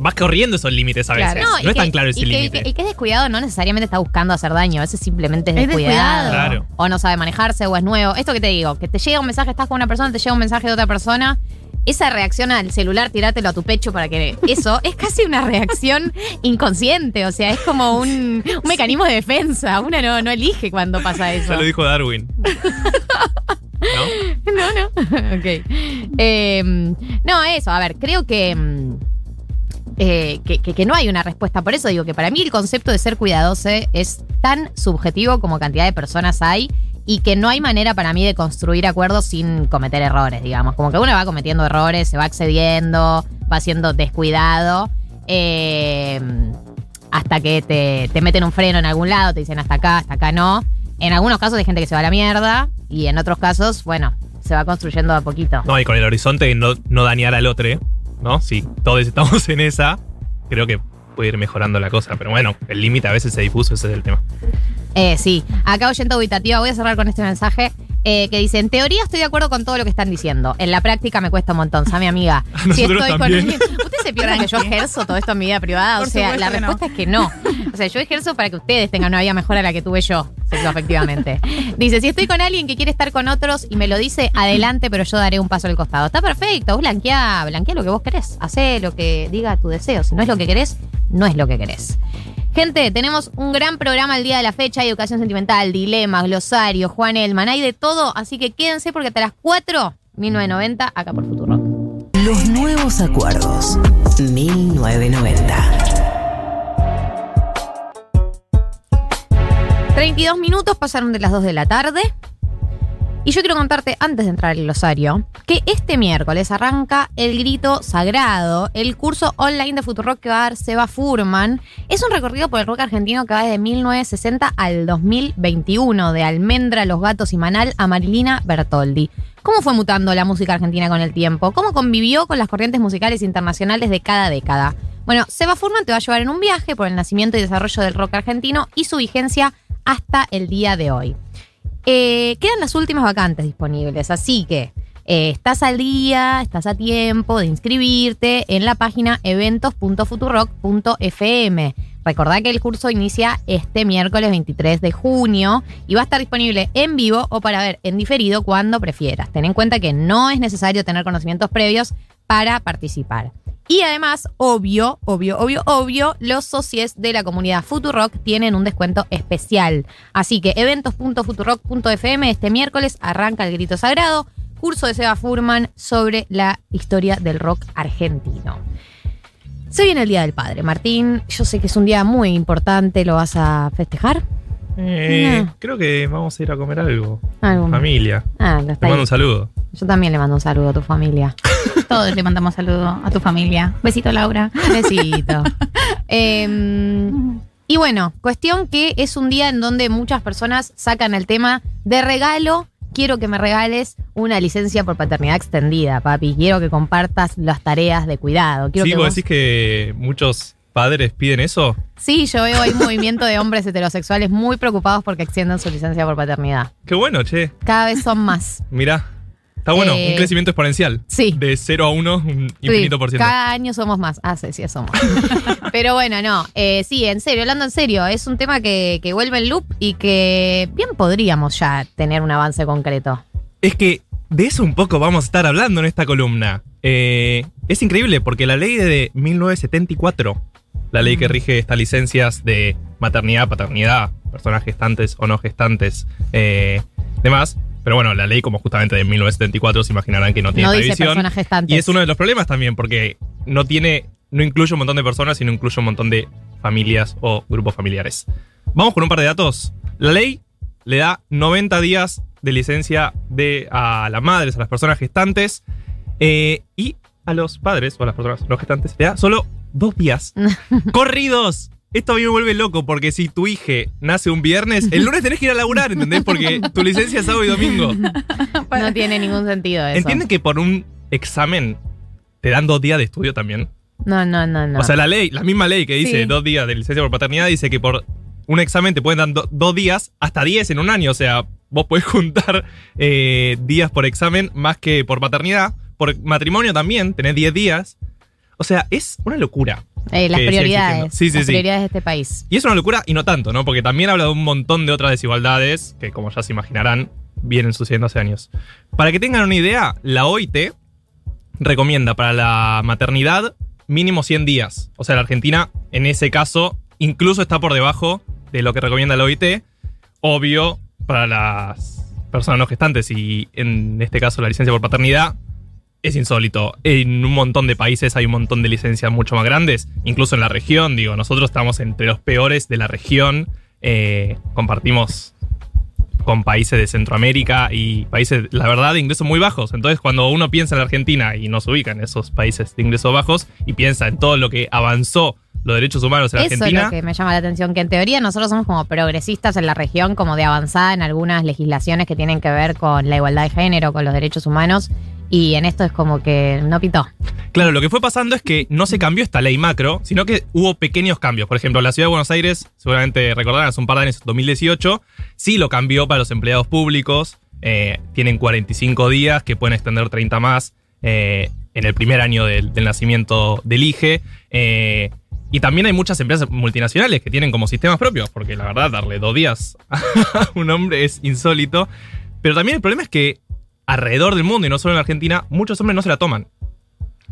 vas corriendo esos límites a veces. Claro. No, es que- tan claro ese límite. y que- y que es descuidado no necesariamente está buscando hacer daño, a veces simplemente es Es descuidado. Claro. O no sabe manejarse o es nuevo. Esto que te digo, que te llega un mensaje, estás con una persona, te llega un mensaje de otra persona. Esa reacción al celular, tirártelo a tu pecho para que. Eso es casi una reacción inconsciente. O sea, es como un, un mecanismo de defensa. Una no, no elige cuando pasa eso. Ya lo dijo Darwin. ¿No? No, no. ok. Eh, no, eso, a ver, creo que, mm, eh, que, no hay una respuesta. Por eso digo que para mí el concepto de ser cuidadoso es tan subjetivo como cantidad de personas hay y que no hay manera para mí de construir acuerdos sin cometer errores, digamos. Como que uno va cometiendo errores, se va excediendo, va siendo descuidado. eh, hasta que te, te meten un freno en algún lado, te dicen hasta acá, hasta acá no. En algunos casos hay gente que se va a la mierda y en otros casos, bueno, se va construyendo a poquito. No, y con el horizonte no, no dañar al otro, ¿no? Si todos estamos en esa, creo que puede ir mejorando la cosa. Pero bueno, el límite a veces se difuso, ese es el tema. Eh, sí, acá oyendo auditativa, voy a cerrar con este mensaje eh, que dice, en teoría estoy de acuerdo con todo lo que están diciendo. En la práctica me cuesta un montón, mi amiga. A nosotros también. ¿Ustedes se piensan que yo ejerzo todo esto en mi vida privada? Por o sea, la no. respuesta es que no. O sea, yo ejerzo para que ustedes tengan una vida mejor a la que tuve yo, efectivamente. Dice, si estoy con alguien que quiere estar con otros y me lo dice, adelante, pero yo daré un paso al costado. Está perfecto, vos blanquea, blanquea lo que vos querés. Hacé lo que diga tu deseo. Si no es lo que querés, no es lo que querés. Gente, tenemos un gran programa el día de la fecha, hay educación sentimental, dilemas, glosario, Juan Elman, hay de todo, así que quédense porque hasta las 4, 1990, acá por Futuro. Los nuevos acuerdos. 1990. 32 minutos pasaron de las 2 de la tarde. Y yo quiero contarte, antes de entrar al glosario, que este miércoles arranca el grito sagrado, el curso online de Futurock que va a dar Seba Furman. Es un recorrido por el rock argentino que va desde 1960 al 2021, de Almendra, Los Gatos y Manal a Marilina Bertoldi. ¿Cómo fue mutando la música argentina con el tiempo? ¿Cómo convivió con las corrientes musicales internacionales de cada década? Bueno, Seba Furman te va a llevar en un viaje por el nacimiento y desarrollo del rock argentino y su vigencia hasta el día de hoy. Eh, quedan las últimas vacantes disponibles, así que eh, estás al día, estás a tiempo de inscribirte en la página eventos.futurock.fm. Recordá que el curso inicia este miércoles 23 de junio y va a estar disponible en vivo o para ver en diferido cuando prefieras. Ten en cuenta que no es necesario tener conocimientos previos para participar. Y además, obvio, obvio, obvio, obvio, los socios de la comunidad Futurock tienen un descuento especial. Así que eventos.futurock.fm este miércoles arranca el grito sagrado, curso de Seba Furman sobre la historia del rock argentino. Se viene el Día del Padre, Martín. Yo sé que es un día muy importante, ¿lo vas a festejar? Eh, No. Creo que vamos a ir a comer algo. Algo. Familia. Ah, lo Te mando un saludo. Yo también le mando un saludo a tu familia. Todos le mandamos saludo a tu familia. Besito, Laura. Besito. Em, y bueno, cuestión que es un día en donde muchas personas sacan el tema de regalo. Quiero que me regales una licencia por paternidad extendida, papi. Quiero que compartas las tareas de cuidado. Quiero sí, que vos vos- decís que muchos padres piden eso. Sí, yo veo ahí un movimiento de hombres heterosexuales muy preocupados porque extiendan su licencia por paternidad. Qué bueno, che. Cada vez son más. Mirá. Está bueno, Eh, un crecimiento exponencial. sí. De 0 a 1, un infinito por ciento. Cada año somos más. Ah, sí, sí, somos. Pero bueno, no. eh, sí, en serio, hablando en serio, es un tema que, que vuelve en loop y que bien podríamos ya tener un avance concreto. Es que de eso un poco vamos a estar hablando en esta columna. Eh, es increíble porque la ley de 1974, la ley que rige estas licencias de maternidad, paternidad, personas gestantes o no gestantes, eh, demás, Pero bueno, la ley, como justamente de 1974, se imaginarán que no tiene No dice personas gestantes. Y es uno de los problemas también, porque no tiene, no incluye un montón de personas, sino incluye un montón de familias o grupos familiares. Vamos con un par de datos. La ley le da 90 días de licencia de, a las madres, a las personas gestantes, eh, y a los padres o a las personas no gestantes le da solo dos días corridos. Esto a mí me vuelve loco porque si tu hija nace un viernes, el lunes tenés que ir a laburar, ¿entendés? Porque tu licencia es sábado y domingo. No tiene ningún sentido eso. ¿Entienden que por un examen te dan dos días de estudio también? No, no, no, no. O sea, la ley, la misma ley que dice Sí. dos días de licencia por paternidad, dice que por un examen te pueden dar do- dos días hasta diez en un año. O sea, vos podés juntar eh, días por examen más que por paternidad. Por matrimonio también, tenés 10 días. O sea, es una locura. Eh, las prioridades. Sí, sí, las sí. prioridades de este país. Y es una locura y no tanto, ¿no? Porque también habla de un montón de otras desigualdades que, como ya se imaginarán, vienen sucediendo hace años. Para que tengan una idea, la OIT recomienda para la maternidad mínimo 100 días. O sea, la Argentina, en ese caso, incluso está por debajo de lo que recomienda la OIT. Obvio, para las personas no gestantes y en este caso la licencia por paternidad, es insólito. En un montón de países hay un montón de licencias mucho más grandes, incluso en la región. Digo, nosotros estamos entre los peores de la región. Eh, compartimos con países de Centroamérica y países, la verdad, de ingresos muy bajos. Entonces, cuando uno piensa en la Argentina y nos ubica en esos países de ingresos bajos y piensa en todo lo que avanzó los derechos humanos en Eso Argentina, es lo que me llama la atención, que en teoría nosotros somos como progresistas en la región, como de avanzada en algunas legislaciones que tienen que ver con la igualdad de género, con los derechos humanos, y en esto es como que no pitó. Claro, lo que fue pasando es que no se cambió esta ley macro, sino que hubo pequeños cambios. Por ejemplo, la ciudad de Buenos Aires, seguramente recordarán, hace un par de años, 2018, sí lo cambió para los empleados públicos. Eh, tienen 45 días que pueden extender 30 más eh, en el primer año del, nacimiento del IGE. Eh, y también hay muchas empresas multinacionales que tienen como sistemas propios, porque la verdad, darle dos días a un hombre es insólito. Pero también el problema es que alrededor del mundo, y no solo en Argentina, muchos hombres no se la toman.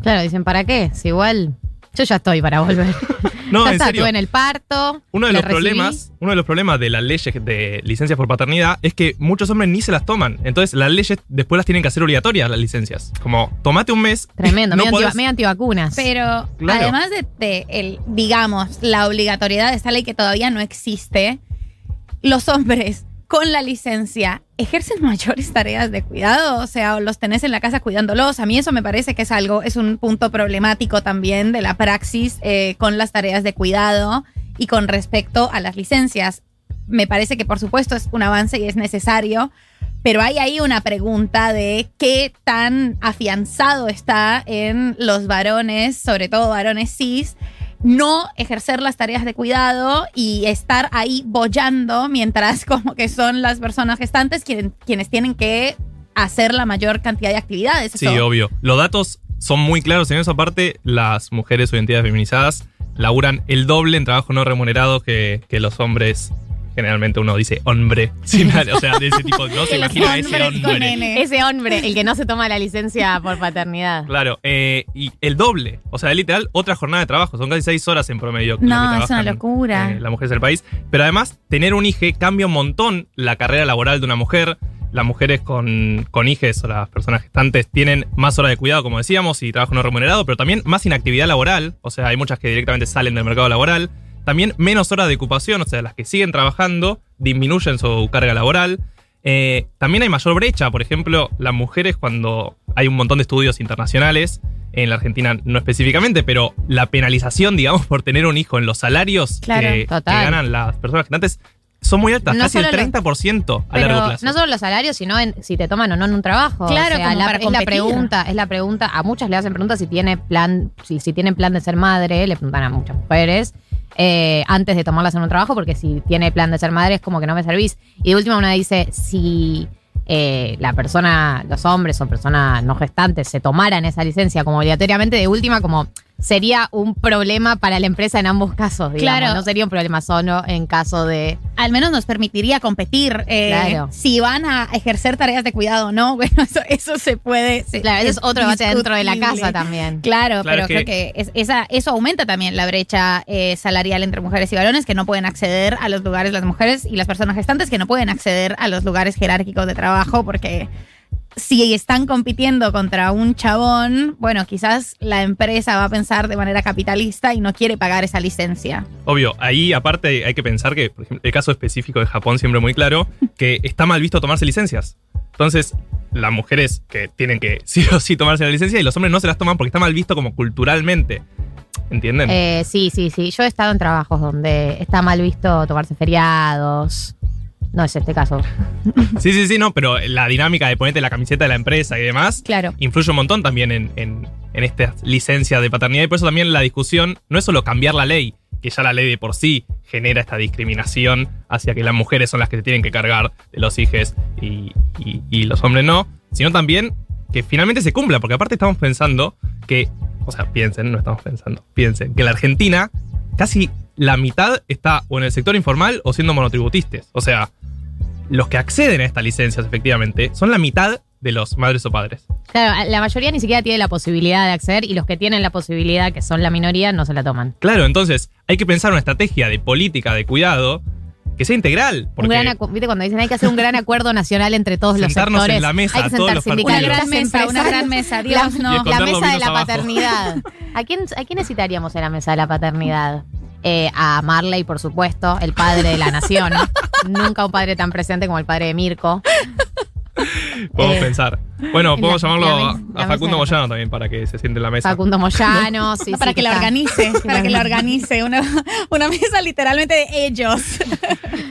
Claro, dicen, ¿para qué? Si igual yo ya estoy para volver. No, ya en está, serio. en el parto. Uno de los recibí. problemas, uno de los problemas de las leyes de licencias por paternidad es que muchos hombres ni se las toman. Entonces las leyes después las tienen que hacer obligatorias las licencias. Como tomate un mes. Tremendo, no medio, podés- anti- medio antivacunas. Pero Claro. además de, de el, digamos, la obligatoriedad de esta ley que todavía no existe, los hombres con la licencia ejercen mayores tareas de cuidado, o sea, los tenés en la casa cuidándolos. A mí eso me parece que es algo, es un punto problemático también de la praxis eh, con las tareas de cuidado y con respecto a las licencias. Me parece que por supuesto es un avance y es necesario, pero hay ahí una pregunta de qué tan afianzado está en los varones, sobre todo varones cis, no ejercer las tareas de cuidado y estar ahí bollando mientras como que son las personas gestantes quien- quienes tienen que hacer la mayor cantidad de actividades. Sí, Eso- obvio. Los datos son muy claros en esa parte. Las mujeres o identidades feminizadas laburan el doble en trabajo no remunerado que, que los hombres. Generalmente uno dice hombre. sin nada, o sea, de ese tipo. No se imagina ese hombre. Ese hombre, el que no se toma la licencia por paternidad. Claro, eh, y el doble. O sea, literal, otra jornada de trabajo. Son casi seis horas en promedio. No, es una locura. eh, las mujeres del país. Pero además, tener un hijo cambia un montón la carrera laboral de una mujer. Las mujeres con, con hijes o las personas gestantes tienen más horas de cuidado, como decíamos, y trabajo no remunerado, pero también más inactividad laboral. O sea, hay muchas que directamente salen del mercado laboral. También menos horas de ocupación, o sea, las que siguen trabajando disminuyen su carga laboral. Eh, también hay mayor brecha, por ejemplo, las mujeres cuando hay un montón de estudios internacionales, en la Argentina no específicamente, pero la penalización, digamos, por tener un hijo en los salarios Claro, que, que ganan las personas gestantes son muy altas, No casi el solo lo- 30% a largo plazo. no solo los salarios, sino en si te toman o no en un trabajo. Claro, O sea, como la- para es la pregunta, es la pregunta. A muchas le hacen preguntas si tiene plan, si, si tienen plan de ser madre, le preguntan a muchas mujeres. Eh, antes de tomarlas en un trabajo, porque si tiene plan de ser madre es como que no me servís. Y de última una dice, si eh, la persona, los hombres o personas no gestantes se tomaran esa licencia como obligatoriamente, de última como sería un problema para la empresa en ambos casos, digamos. Claro. No sería un problema solo en caso de. Al menos nos permitiría competir. eh, Claro. Si van a ejercer tareas de cuidado o no, bueno, eso, eso se puede. se- Claro, ese es otro debate dentro de la casa también. Claro, Claro, pero creo que- que es- esa, eso aumenta también la brecha eh, salarial entre mujeres y varones que no pueden acceder a los lugares, las mujeres y las personas gestantes que no pueden acceder a los lugares jerárquicos de trabajo porque si están compitiendo contra un chabón, bueno, quizás la empresa va a pensar de manera capitalista y no quiere pagar esa licencia. Obvio, ahí aparte hay que pensar que, por ejemplo, el caso específico de Japón siempre muy claro, que está mal visto tomarse licencias. Entonces, las mujeres que tienen que sí o sí tomarse la licencia y los hombres no se las toman porque está mal visto como culturalmente. ¿Entienden? Eh, sí, sí, sí. Yo he estado en trabajos donde está mal visto tomarse feriados. No es este caso. Sí, sí, sí, no, pero la dinámica de ponerte la camiseta de la empresa y demás Claro. influye un montón también en, en, en estas licencias de paternidad y por eso también la discusión no es solo cambiar la ley, que ya la ley de por sí genera esta discriminación hacia que las mujeres son las que se tienen que cargar de los hijos y, y- y los hombres no, sino también que finalmente se cumpla, porque aparte estamos pensando que, o sea, piensen, no estamos pensando, piensen que la Argentina casi la mitad está o en el sector informal o siendo monotributistas. O sea, los que acceden a estas licencias efectivamente son la mitad de los madres o padres. Claro, la mayoría ni siquiera tiene la posibilidad de acceder y los que tienen la posibilidad, que son la minoría, no se la toman. Claro, entonces hay que pensar una estrategia de política de cuidado que sea integral. Porque Un gran acu- ¿Viste cuando dicen hay que hacer un gran acuerdo nacional entre todos los Sentarnos sectores? en la mesa, hay que todos sentar los Una gran mesa, una gran mesa. la, Dios, Y no. la mesa de la abajo. paternidad. ¿A quién, ¿A quién necesitaríamos en la mesa de la paternidad? Eh, a Marley, por supuesto, el padre de la nación. Nunca un padre tan presente como el padre de Mirko. podemos Eh, pensar. Bueno, podemos la- llamarlo la a- mes- a, la Facundo Moyano también para que se siente en la mesa. Facundo Moyano, sí, para sí, que la organice, para que la organice. Una, una mesa literalmente de ellos.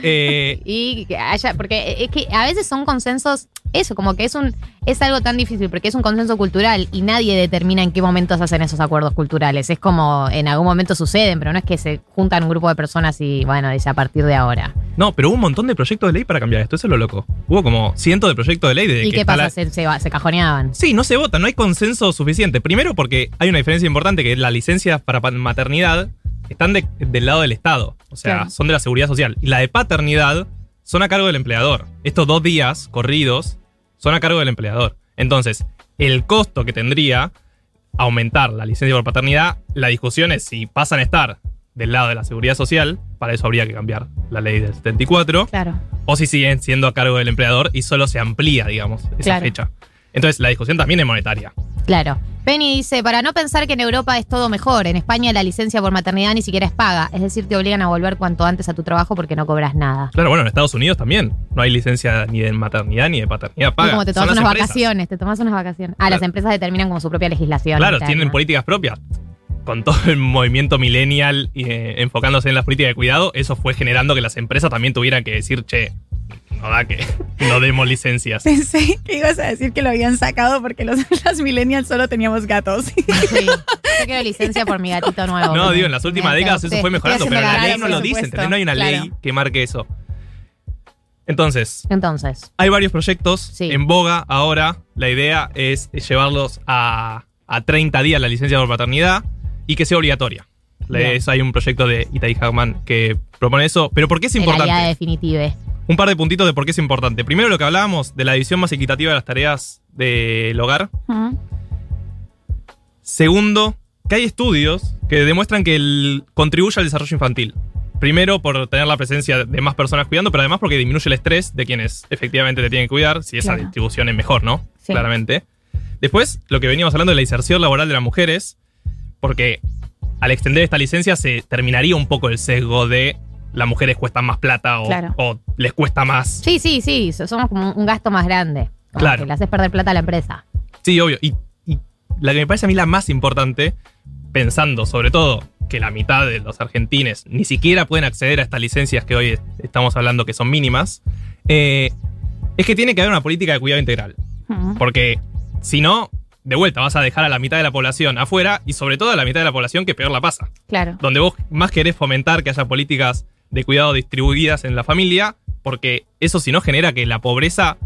Eh, Y que haya, porque es que a veces son consensos, eso, como que es un, es algo tan difícil, porque es un consenso cultural y nadie determina en qué momentos hacen esos acuerdos culturales. Es como en algún momento suceden, pero no es que se juntan un grupo de personas y bueno, dice a partir de ahora. no, pero hubo un montón de proyectos de ley para cambiar esto, eso es lo loco. Hubo como cientos de proyectos de ley desde ¿Y que qué pasa? la- Se, se, se cajoneaban. Sí, no se vota, no hay consenso suficiente. Primero porque hay una diferencia importante que las licencias para pa- maternidad están de- del lado del Estado, o sea, Claro. son de la seguridad social. Y la de paternidad son a cargo del empleador. Estos dos días corridos son a cargo del empleador. Entonces, el costo que tendría aumentar la licencia por paternidad, la discusión es si pasan a estar del lado de la seguridad social, para eso habría que cambiar la ley del 74, Claro. o si siguen siendo a cargo del empleador y solo se amplía, digamos, esa Claro. fecha. Entonces, la discusión también es monetaria. Claro. Penny dice, para no pensar que en Europa es todo mejor, en España la licencia por maternidad ni siquiera es paga, es decir, te obligan a volver cuanto antes a tu trabajo porque no cobras nada. Claro, bueno, en Estados Unidos también no hay licencia ni de maternidad ni de paternidad Es paga. como te tomas unas empresas. vacaciones, te tomas unas vacaciones. Ah, Claro. las empresas determinan como su propia legislación. Claro, interna. tienen políticas propias. Con todo el movimiento millennial eh, enfocándose en las políticas de cuidado, eso fue generando que las empresas también tuvieran que decir, che, no da que no demos licencias. Pensé que ibas a decir que lo habían sacado porque los, las millennials solo teníamos gatos. Sí. Yo quiero licencia por mi gatito nuevo. No, porque digo, en las últimas décadas eso fue mejorando, pero en la ley no lo supuesto. ¿entendés? No hay una claro. ley que marque eso. Entonces, Entonces, hay varios proyectos Sí. en boga ahora. La idea es llevarlos a, a 30 días la licencia por paternidad y que sea obligatoria. Hay un proyecto de Itai Hackman que propone eso. Pero ¿por qué es la importante? definitiva. Un par de puntitos de por qué es importante. Primero, lo que hablábamos de la división más equitativa de las tareas del hogar. Segundo, que hay estudios que demuestran que el, contribuye al desarrollo infantil. Primero, por tener la presencia de más personas cuidando, pero además porque disminuye el estrés de quienes efectivamente te tienen que cuidar, si esa Claro. distribución es mejor, ¿no? Sí. Claramente. Después, lo que veníamos hablando de la inserción laboral de las mujeres, porque al extender esta licencia se terminaría un poco el sesgo de las mujeres cuestan más plata o, Claro. o les cuesta más. Sí, sí, sí, so- somos como un gasto más grande. Como Claro. Que le haces perder plata a la empresa. Sí, obvio. Y, y la que me parece a mí la más importante, pensando sobre todo que la mitad de los argentines ni siquiera pueden acceder a estas licencias que hoy est- estamos hablando que son mínimas, eh, es que tiene que haber una política de cuidado integral. Porque si no, de vuelta vas a dejar a la mitad de la población afuera y sobre todo a la mitad de la población que peor la pasa. Claro. Donde vos más querés fomentar que haya políticas de cuidado distribuidas en la familia, porque eso si no genera que la pobreza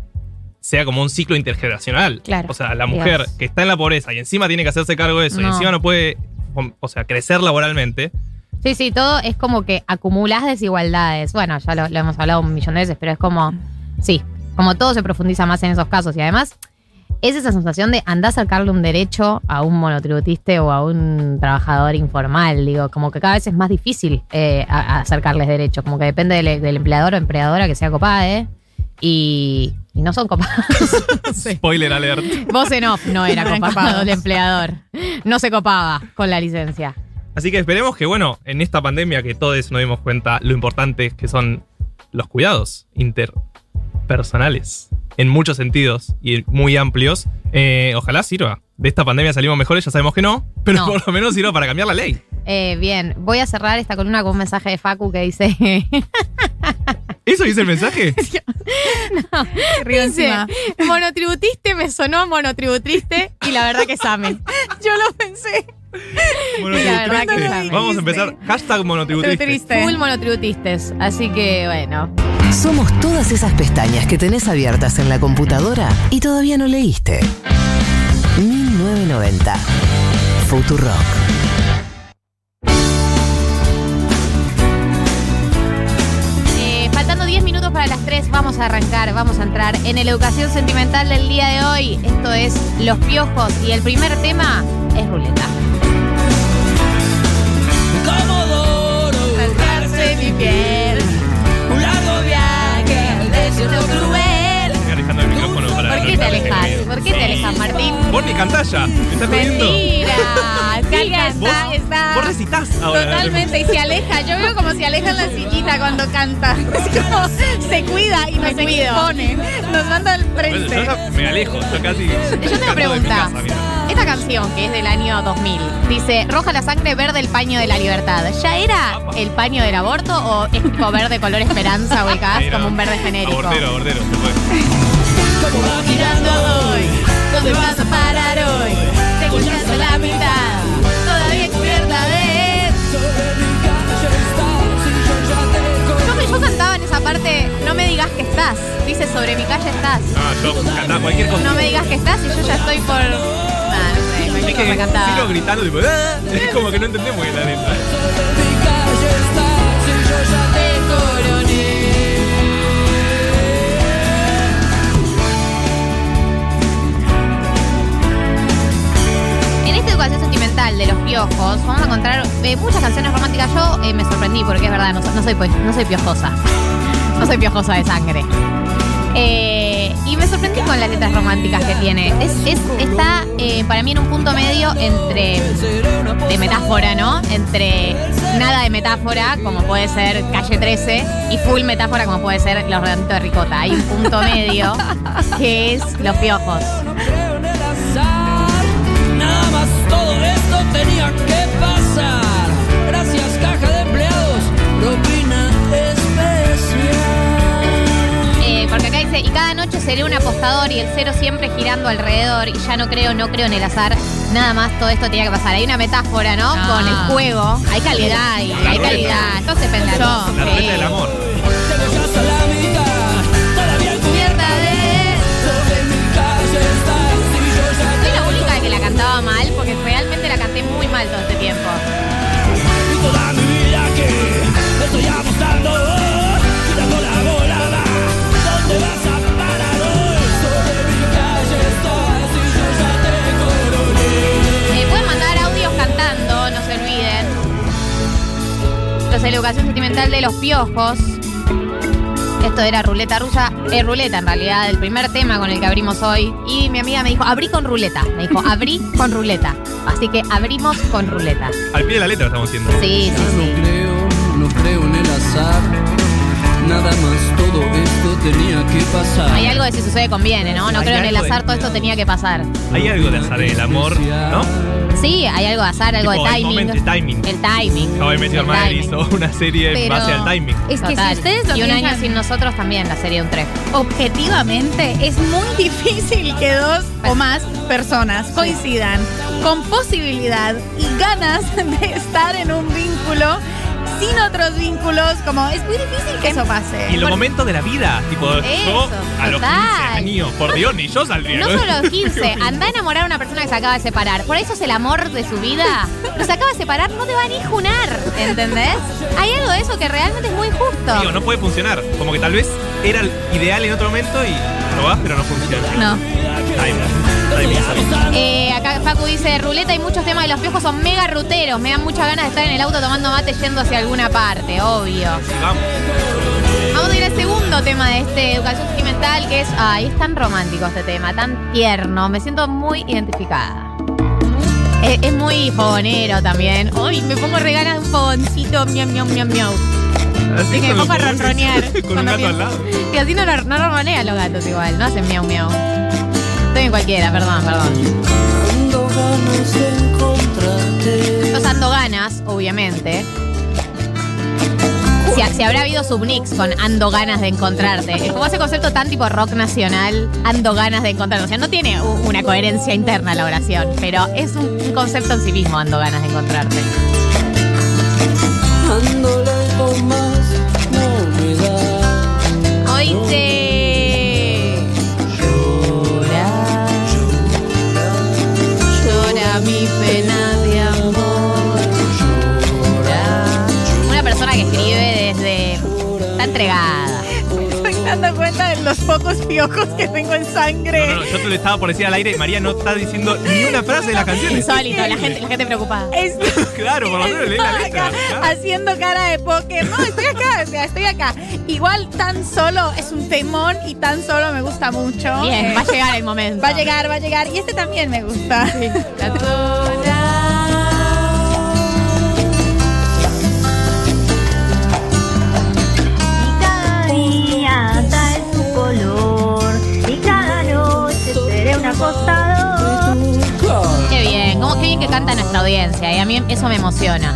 sea como un ciclo intergeneracional. Claro. O sea, la mujer Dios. que está en la pobreza y encima tiene que hacerse cargo de eso y No. encima no puede o sea, crecer laboralmente. Sí, sí, todo es como que acumulás desigualdades. Bueno, ya lo, lo hemos hablado un millón de veces, pero es como, sí, como todo se profundiza más en esos casos. Y además, es esa sensación de andar a sacarle un derecho a un monotributista o a un trabajador informal. Digo, como que cada vez es más difícil eh, a- a acercarles derechos. Como que depende del, del empleador o empleadora que sea copada, ¿eh? Y, y no son copados. Spoiler alert. Vos en off no era No copado copados. el empleador. No se copaba con la licencia. Así que esperemos que, bueno, en esta pandemia que todos nos dimos cuenta lo importante que son los cuidados interpersonales en muchos sentidos y muy amplios. eh, ojalá sirva. De esta pandemia salimos mejores, ya sabemos que no, pero No. por lo menos sirva para cambiar la ley. Eh, bien, voy a cerrar esta columna con un mensaje de Facu que dice... ¿Eso dice el mensaje? Río dice, encima. monotributiste me sonó monotributiste y la verdad que es ame. Yo lo pensé. La sabe. Vamos a empezar. Hashtag monotributiste. Triste. Full monotributistes. Así que bueno. Somos todas esas pestañas que tenés abiertas en la computadora y todavía no leíste. 1990. Futurock. Eh, faltando 10 minutos para las 3, vamos a arrancar, vamos a entrar en el educación sentimental del día de hoy. Esto es Los Piojos y el primer tema es ruleta. Comodoro, Rasgarse mi piel, te alejas? ¿Por qué te alejas, Martín? Vos ni cantás ya. ¿Me estás jodiendo? Mentira. Está, está. vos recitas ahora. Totalmente, y se aleja. Yo veo como se aleja en la sillita cuando canta. Es como se cuida y nos expone. Nos manda al Bueno, yo frente. me alejo, yo casi. Yo tengo pregunta. Esta canción, que es del año 2000, dice, roja la sangre, verde el paño de la libertad. ¿Ya era el paño del aborto o es tipo verde color esperanza Mira, como un verde genérico? Abortero, abortero, se fue. Como va Girando hoy, ¿dónde vas a parar hoy? Te escuchaste la mitad, todavía cubierta de... Yo, me- yo cantaba en esa parte, no me digas que estás, dice sobre mi calle estás. Ah, yo cantaba cualquier cosa. No me digas que estás y yo ya estoy por... Ah, no sé, Es cualquier que cosa cantaba. sigo gritando, tipo, "Ah", es como que no entendemos la letra. Esta educación sentimental de los piojos vamos a encontrar eh, muchas canciones románticas. Yo eh, me sorprendí porque es verdad, no, no soy, pi- no soy piojosa. No soy piojosa de sangre. Eh, y me sorprendí con las letras románticas que tiene. Es, es- está para mí en un punto medio entre de metáfora, ¿no? Entre nada de metáfora, como puede ser Calle 13, y full metáfora, como puede ser Los Redonditos de Ricota. Hay un punto medio que es Los Piojos. Y cada noche seré un apostador y el cero siempre girando alrededor, y ya no creo, no creo en el azar. Nada más todo esto tenía que pasar. Hay una metáfora, ¿no? Ah. Con el juego. Hay calidad y La hay ruleta. calidad. Esto se pendejó. Yo. La ruleta del amor. Soy la única que la cantaba mal, porque muy todo este tiempo. Eh, pueden mandar audios cantando, no se olviden. Los educación sentimental de los piojos. Esto era ruleta rusa, eh, ruleta en realidad, el primer tema con el que abrimos hoy. Y mi amiga me dijo, abrí con ruleta. Me dijo, abrí con ruleta. Así que abrimos con ruleta. Al pie de la letra estamos haciendo. Sí, sí, Ya no sí. creo, no creo en el azar Nada más todo esto tenía que pasar Hay algo de si sucede conviene, ¿no? No Hay creo en el azar, todo esto tenía que pasar. Hay algo de azar en el amor, ¿no? Sí, hay algo de azar, algo Tipo, de el timing. momento, el timing. El timing. Acabo de meter El Madrid timing. hizo una serie en Pero- base al timing. Es que Total. si ustedes lo Y un año sin nosotros también, la serie un 3. objetivamente, es muy difícil que dos o más personas coincidan con posibilidad y ganas de estar en un vínculo sin otros vínculos, como es muy difícil que eso pase. Y los momentos de la vida, tipo, yo Eso, a los 15 total. años, por Dios, ni yo saldría. No solo a los 15, anda a enamorar a una persona que se acaba de separar. Por eso es el amor de su vida. Pero se acaba de separar, no te va a ni junar, ¿entendés? Hay algo de eso que realmente es muy justo. Digo, no puede funcionar. Como que tal vez era el ideal en otro momento y probás, pero no funciona. No. Timing. Timing. Eh, Facu dice, ruleta y muchos temas de los piojos son mega ruteros. Me dan muchas ganas de estar en el auto tomando mate yendo hacia alguna parte, obvio. Vamos. Vamos a ir al segundo tema de este educación sentimental, que es, ay, es tan romántico este tema, tan tierno. Me siento muy identificada. Es, es muy fogonero también. Uy, me pongo regalas de un fogoncito, miau, miau, miau, miau. Así Sí, que me pongo a ronronear. Con un gato al lado. Y así no, no ronronean los gatos igual, no hacen miau, miau. Estoy en cualquiera, perdón, perdón. Los ando ganas, obviamente. Si, si habrá habido subnix con ando ganas de encontrarte. Es como ese concepto tan tipo rock nacional, ando ganas de encontrarte. O sea, no tiene una coherencia interna la oración, pero es un, un concepto en sí mismo, ando ganas de encontrarte. Oíste. Piojos que tengo en sangre. No, no, yo te lo estaba por decir al aire y María no está diciendo ni una frase de las canciones. Insólito, la gente, la gente preocupada. Claro, por lo menos lee la letra. acá claro. haciendo cara de. No, estoy acá, o sea, estoy acá. Igual tan solo es un temón y tan solo me gusta mucho. Bien, Eh, va a llegar el momento. Va a llegar, va a llegar. Y este también me gusta. La y a mí eso me emociona.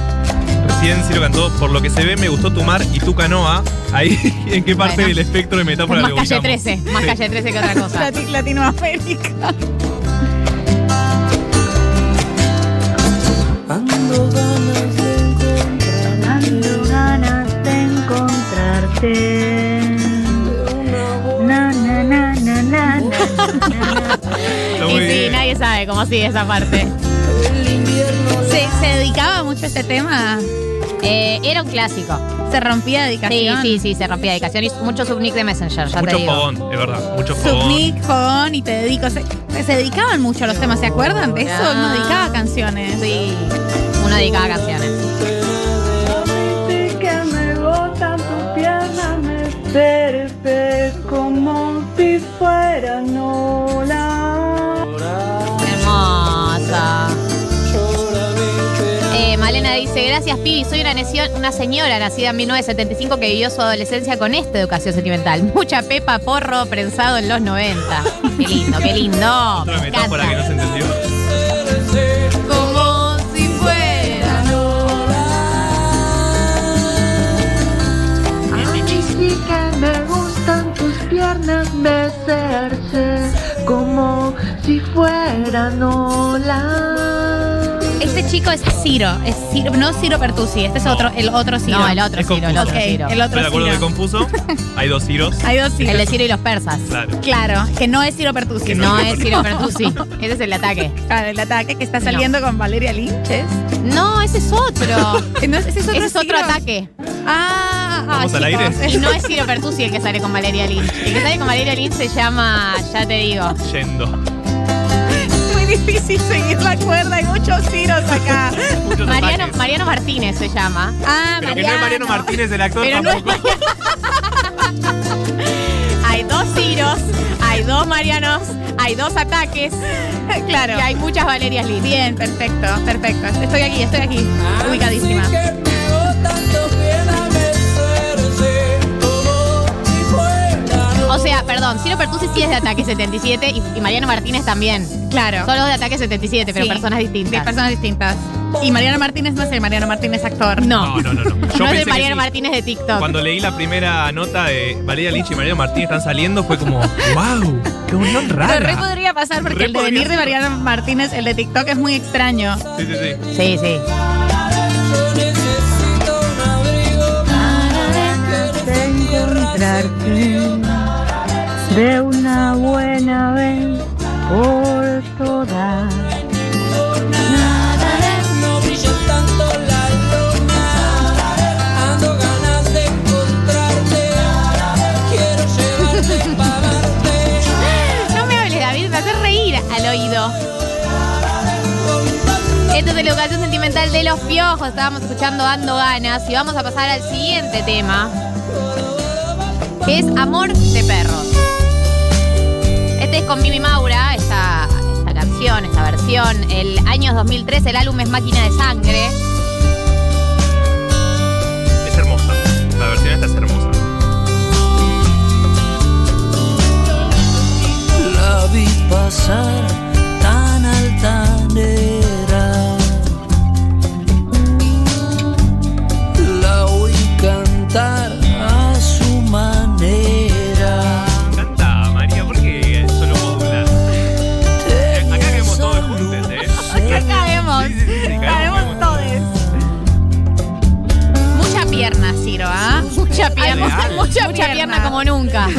Recién Ciro cantó, por lo que se ve, me gustó tu mar y tu canoa. Ahí, ¿en qué parte Bueno. del espectro de metáfora más le calle ubicamos? 13, más Sí. calle 13 que otra cosa. Lati- Latinoamérica. Ando ganas de encontrarte. Na, na, na, na, na, na, na. Está Y sí, bien. nadie sabe cómo sigue esa parte. ¿Se, se dedicaba mucho a este tema? Eh, era un clásico. ¿Se rompía Sí, dedicación? sí, sí, se rompía dedicación y mucho subnick de Messenger, ya te Mucho digo. fogón, es verdad. Mucho fogón. Subnick, fogón y te dedico. Se, se dedicaban mucho a los temas, ¿se acuerdan de eso? Uno dedicaba canciones. Sí, uno dedicaba canciones. Que me botan tus piernas, me gracias Pibi, soy una, necio- una señora nacida en 1975 que vivió su adolescencia con esta educación sentimental. Mucha pepa, porro, prensado en los 90. Qué lindo, qué lindo. Otra Me metáfora que no se entendió. Como si fuera A mí sí que me gustan tus piernas besarse como si fueran olas. Chico es Ciro, es Ciro, no Ciro Pertusi, este es otro, el otro Ciro. No, el otro Es Ciro, el confuso. otro Ok, Ciro. el otro Estoy de acuerdo Ciro. que confuso. Hay dos Ciros. Hay dos Ciros. El de Ciro y los persas. Claro. Claro, que no es Ciro Pertusi. Que No es Ciro Pertusi. Ese es el ataque. Claro, el ataque que está saliendo con Valeria Lynch. ¿es? No, ese es otro. No, ese es otro, Ese es otro Ciro. ataque. Ah, ¿Vamos ah, al chicos, aire? Y no es Ciro Pertusi el que sale con Valeria Lynch. El que sale con Valeria Lynch se llama, ya te digo. Yendo. Difícil seguir la cuerda, hay muchos Ciros acá. Muchos Mariano, ataques. Mariano Martínez se llama. Ah, Pero que no es Mariano Martínez el actor Pero no es. Hay dos Ciros, hay dos Marianos, hay dos ataques Claro. y hay muchas Valerias. Bien, perfecto, perfecto. Estoy aquí, estoy aquí. Ubicadísima. O sea, perdón, Ciro Pertusi sí es de Ataque 77 y, Mariano Martínez también. Claro. Solo de Ataque 77, pero personas distintas. De personas distintas. Y Mariano Martínez no es el Mariano Martínez actor. No, no, no. No, Yo no Mariano. Martínez de TikTok. Cuando leí la primera nota de Valeria Lynch y Mariano Martínez están saliendo, fue como, wow, qué unión Pero re podría pasar porque el devenir de. Mariano Martínez, el de TikTok, es muy extraño. Sí, sí, sí. Sí, sí. Necesito un abrigo. Encontrarte de una buena vez por todas. Nada no brilla tanto la luna. Ando ganas de encontrarte. Quiero llevarte y pagarte. No me hables, David, me haces reír al oído. Esto es Educación Sentimental de los Piojos. Estábamos escuchando Ando Ganas y vamos a pasar al siguiente tema. Que es Amor de Perros. Este es con Mimi Maura, esta, esta canción, esta versión. El año 2003, el álbum es Máquina de Sangre. Es hermosa. La versión esta es hermosa. La vi pasar Mucha pierna. Real. Mucha, mucha pierna como nunca.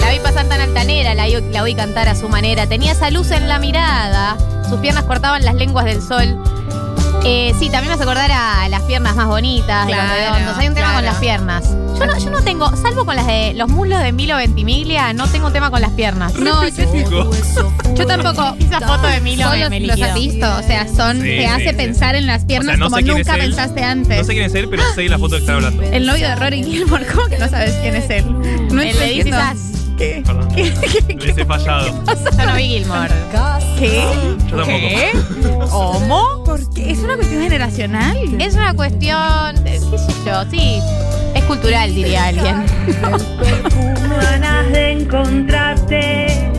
La vi pasar tan altanera, la, la oí cantar a su manera. Tenía esa luz en la mirada. Sus piernas cortaban las lenguas del sol. Eh, sí, también me hace acordar a las piernas más bonitas, de los Claro, redondos. Hay un tema con claro. las piernas. Yo no, yo no tengo, salvo con las de los muslos de Milo Ventimiglia, no tengo un tema con las piernas. No, yo, yo tampoco. Esa foto de Milo Son me- los, me los liquidó. has visto, o sea, son, Sí, te sí, hace sí. pensar en las piernas O sea, no como sé quién es nunca él. pensaste antes. No sé quién es él, pero sé la foto que está hablando. El novio de Rory Gilmore, ¿cómo que no sabes quién es él? No El de This Is entiendo. Us. ¿Qué? Perdón. Les he fallado. Yo no vi Gilmore. ¿Qué? Yo tampoco. ¿Qué? ¿Cómo? ¿Por qué? ¿Es una cuestión generacional? Es una cuestión, de- qué sé yo, sí. Es cultural, diría alguien. Ganas de encontrarte,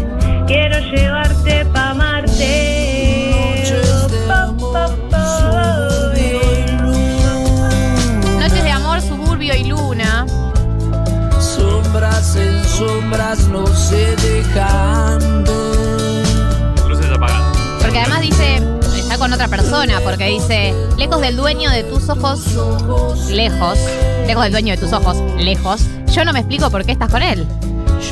quiero llevarte pa' Marte. Pa, pa, pa. Noches de amor, suburbio y luna. Sombras en sombras no se dejan. Luces apagadas. Porque además dice, con otra persona, porque dice, lejos del dueño de tus ojos, lejos, lejos del dueño de tus ojos, lejos, yo no me explico por qué estás con él.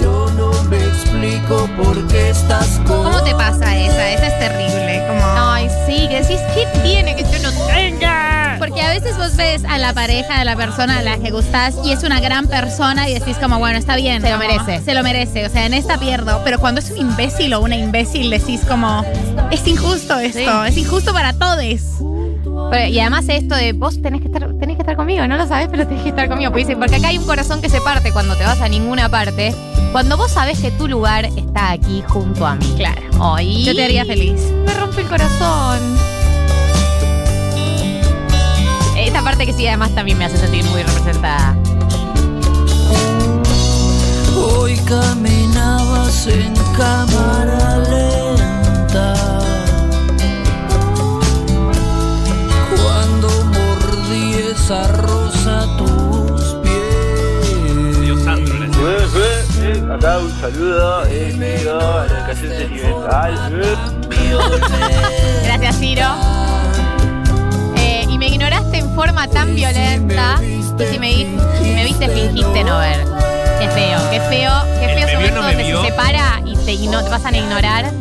Yo no me explico por qué estás con ¿Cómo te pasa esa? Esa es terrible. Como... Ay, sí, que decís, ¿qué tiene que yo no tenga? Porque a veces vos ves a la pareja de la persona a la que gustás y es una gran persona y decís como, bueno, está bien. Se lo merece. Se lo merece. O sea, en esta pierdo. Pero cuando es un imbécil o una imbécil decís como, es injusto esto. Sí. Es injusto para todos. Pero- y además esto de vos tenés que estar, tenés que estar conmigo, no lo sabés, pero tenés que estar conmigo. Porque, porque acá hay un corazón que se parte cuando te vas a ninguna parte. Cuando vos sabés que tu lugar está aquí junto a mí. Claro. Ay, Yo te haría feliz. Me rompe el corazón. Esta parte que sí, además también me hace sentir muy representada. Hoy caminabas en cámara lenta. Cuando mordí esa rosa a tus pies. Dios Sandro, la escena. Acá un saludo, eh, a la sentimental. Gracias, Ciro. Forma tan violenta. Y si me, si me viste, fingiste no ver. Qué feo, qué feo, qué feo momento no donde vio. se separa y te, igno- te pasan a ignorar.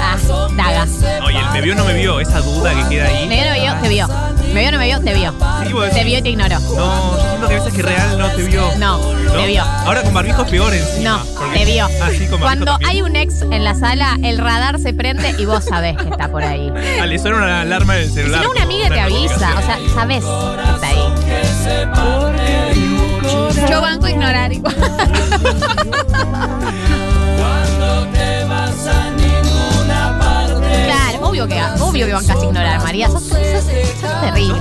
Ah, daga. Oye, el me vio no me vio, esa duda que queda ahí. Me vio, no me vio, te vio. Me vio, no me vio, te vio. Sí, vos Te decís, vio y te ignoró. No, yo siento que a veces que real no te vio. No, ¿No? te vio. Ahora con barbijo es peor encima. No, te vio. Ah, sí, con Cuando también. hay un ex en la sala, el radar se prende y vos sabés que está por ahí. Ah, le suena una alarma del Si celular. no, una amiga te avisa. O sea, sabés que está ahí. Yo banco a ignorar igual. Claro, obvio que, obvio que bancas a ignorar, María. Sos, sos- sos terrible,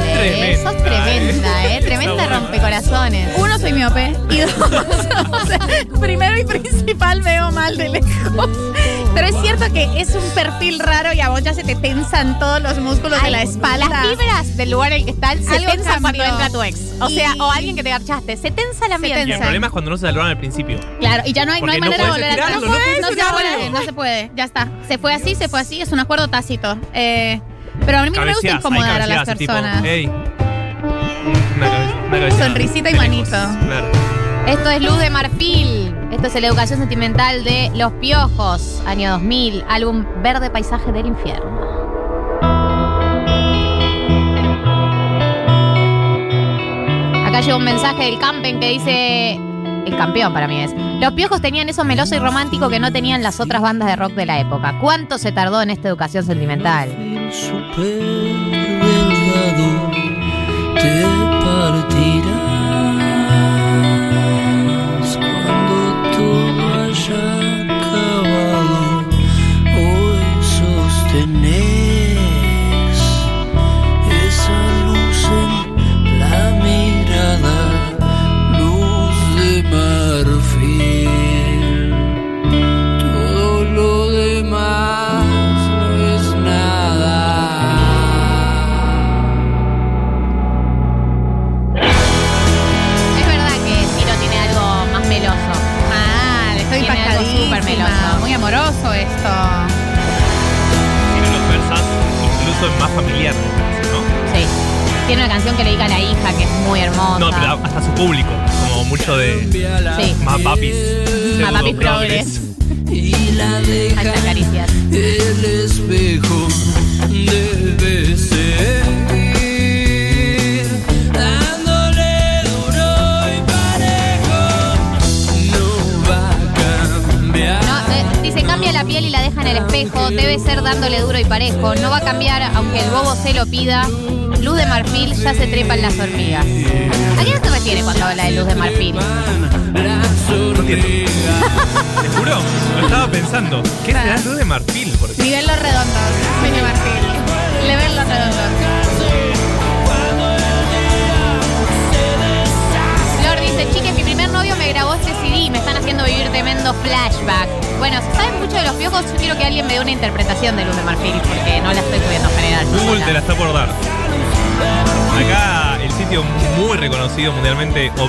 ¿eh? tremenda, Sos tremenda, ¿eh? Tremenda rompecorazones. Uno, soy miope. Y dos, o sea, primero y principal veo mal de lejos. Pero es cierto que es un perfil raro y a vos ya se te tensan todos los músculos de la espalda. Las fibras del lugar en el que están se Algo tensan cuando entra tu ex. O Y- sea, o alguien que te garchaste. Se tensa el ambiente. Y el problema es cuando no se saludaron al principio. Claro, y ya no hay, no hay no manera de volver atrás. estirarlo, No, no se puede, no se puede. Ya está. Se fue así, se fue así. Es un acuerdo tácito. Eh, pero a mí no me gusta incomodar a las tipo, personas. ey. Una cabeza, una cabeceada. Sonrisita y manito. Claro. Esto es Luz de Marfil. Esto es la educación sentimental de Los Piojos, año 2000, álbum Verde Paisaje del Infierno. Acá llega un mensaje del Campen que dice: el campeón para mí es. Los piojos tenían eso meloso y romántico que no tenían las otras bandas de rock de la época. ¿Cuánto se tardó en esta educación sentimental? te partirás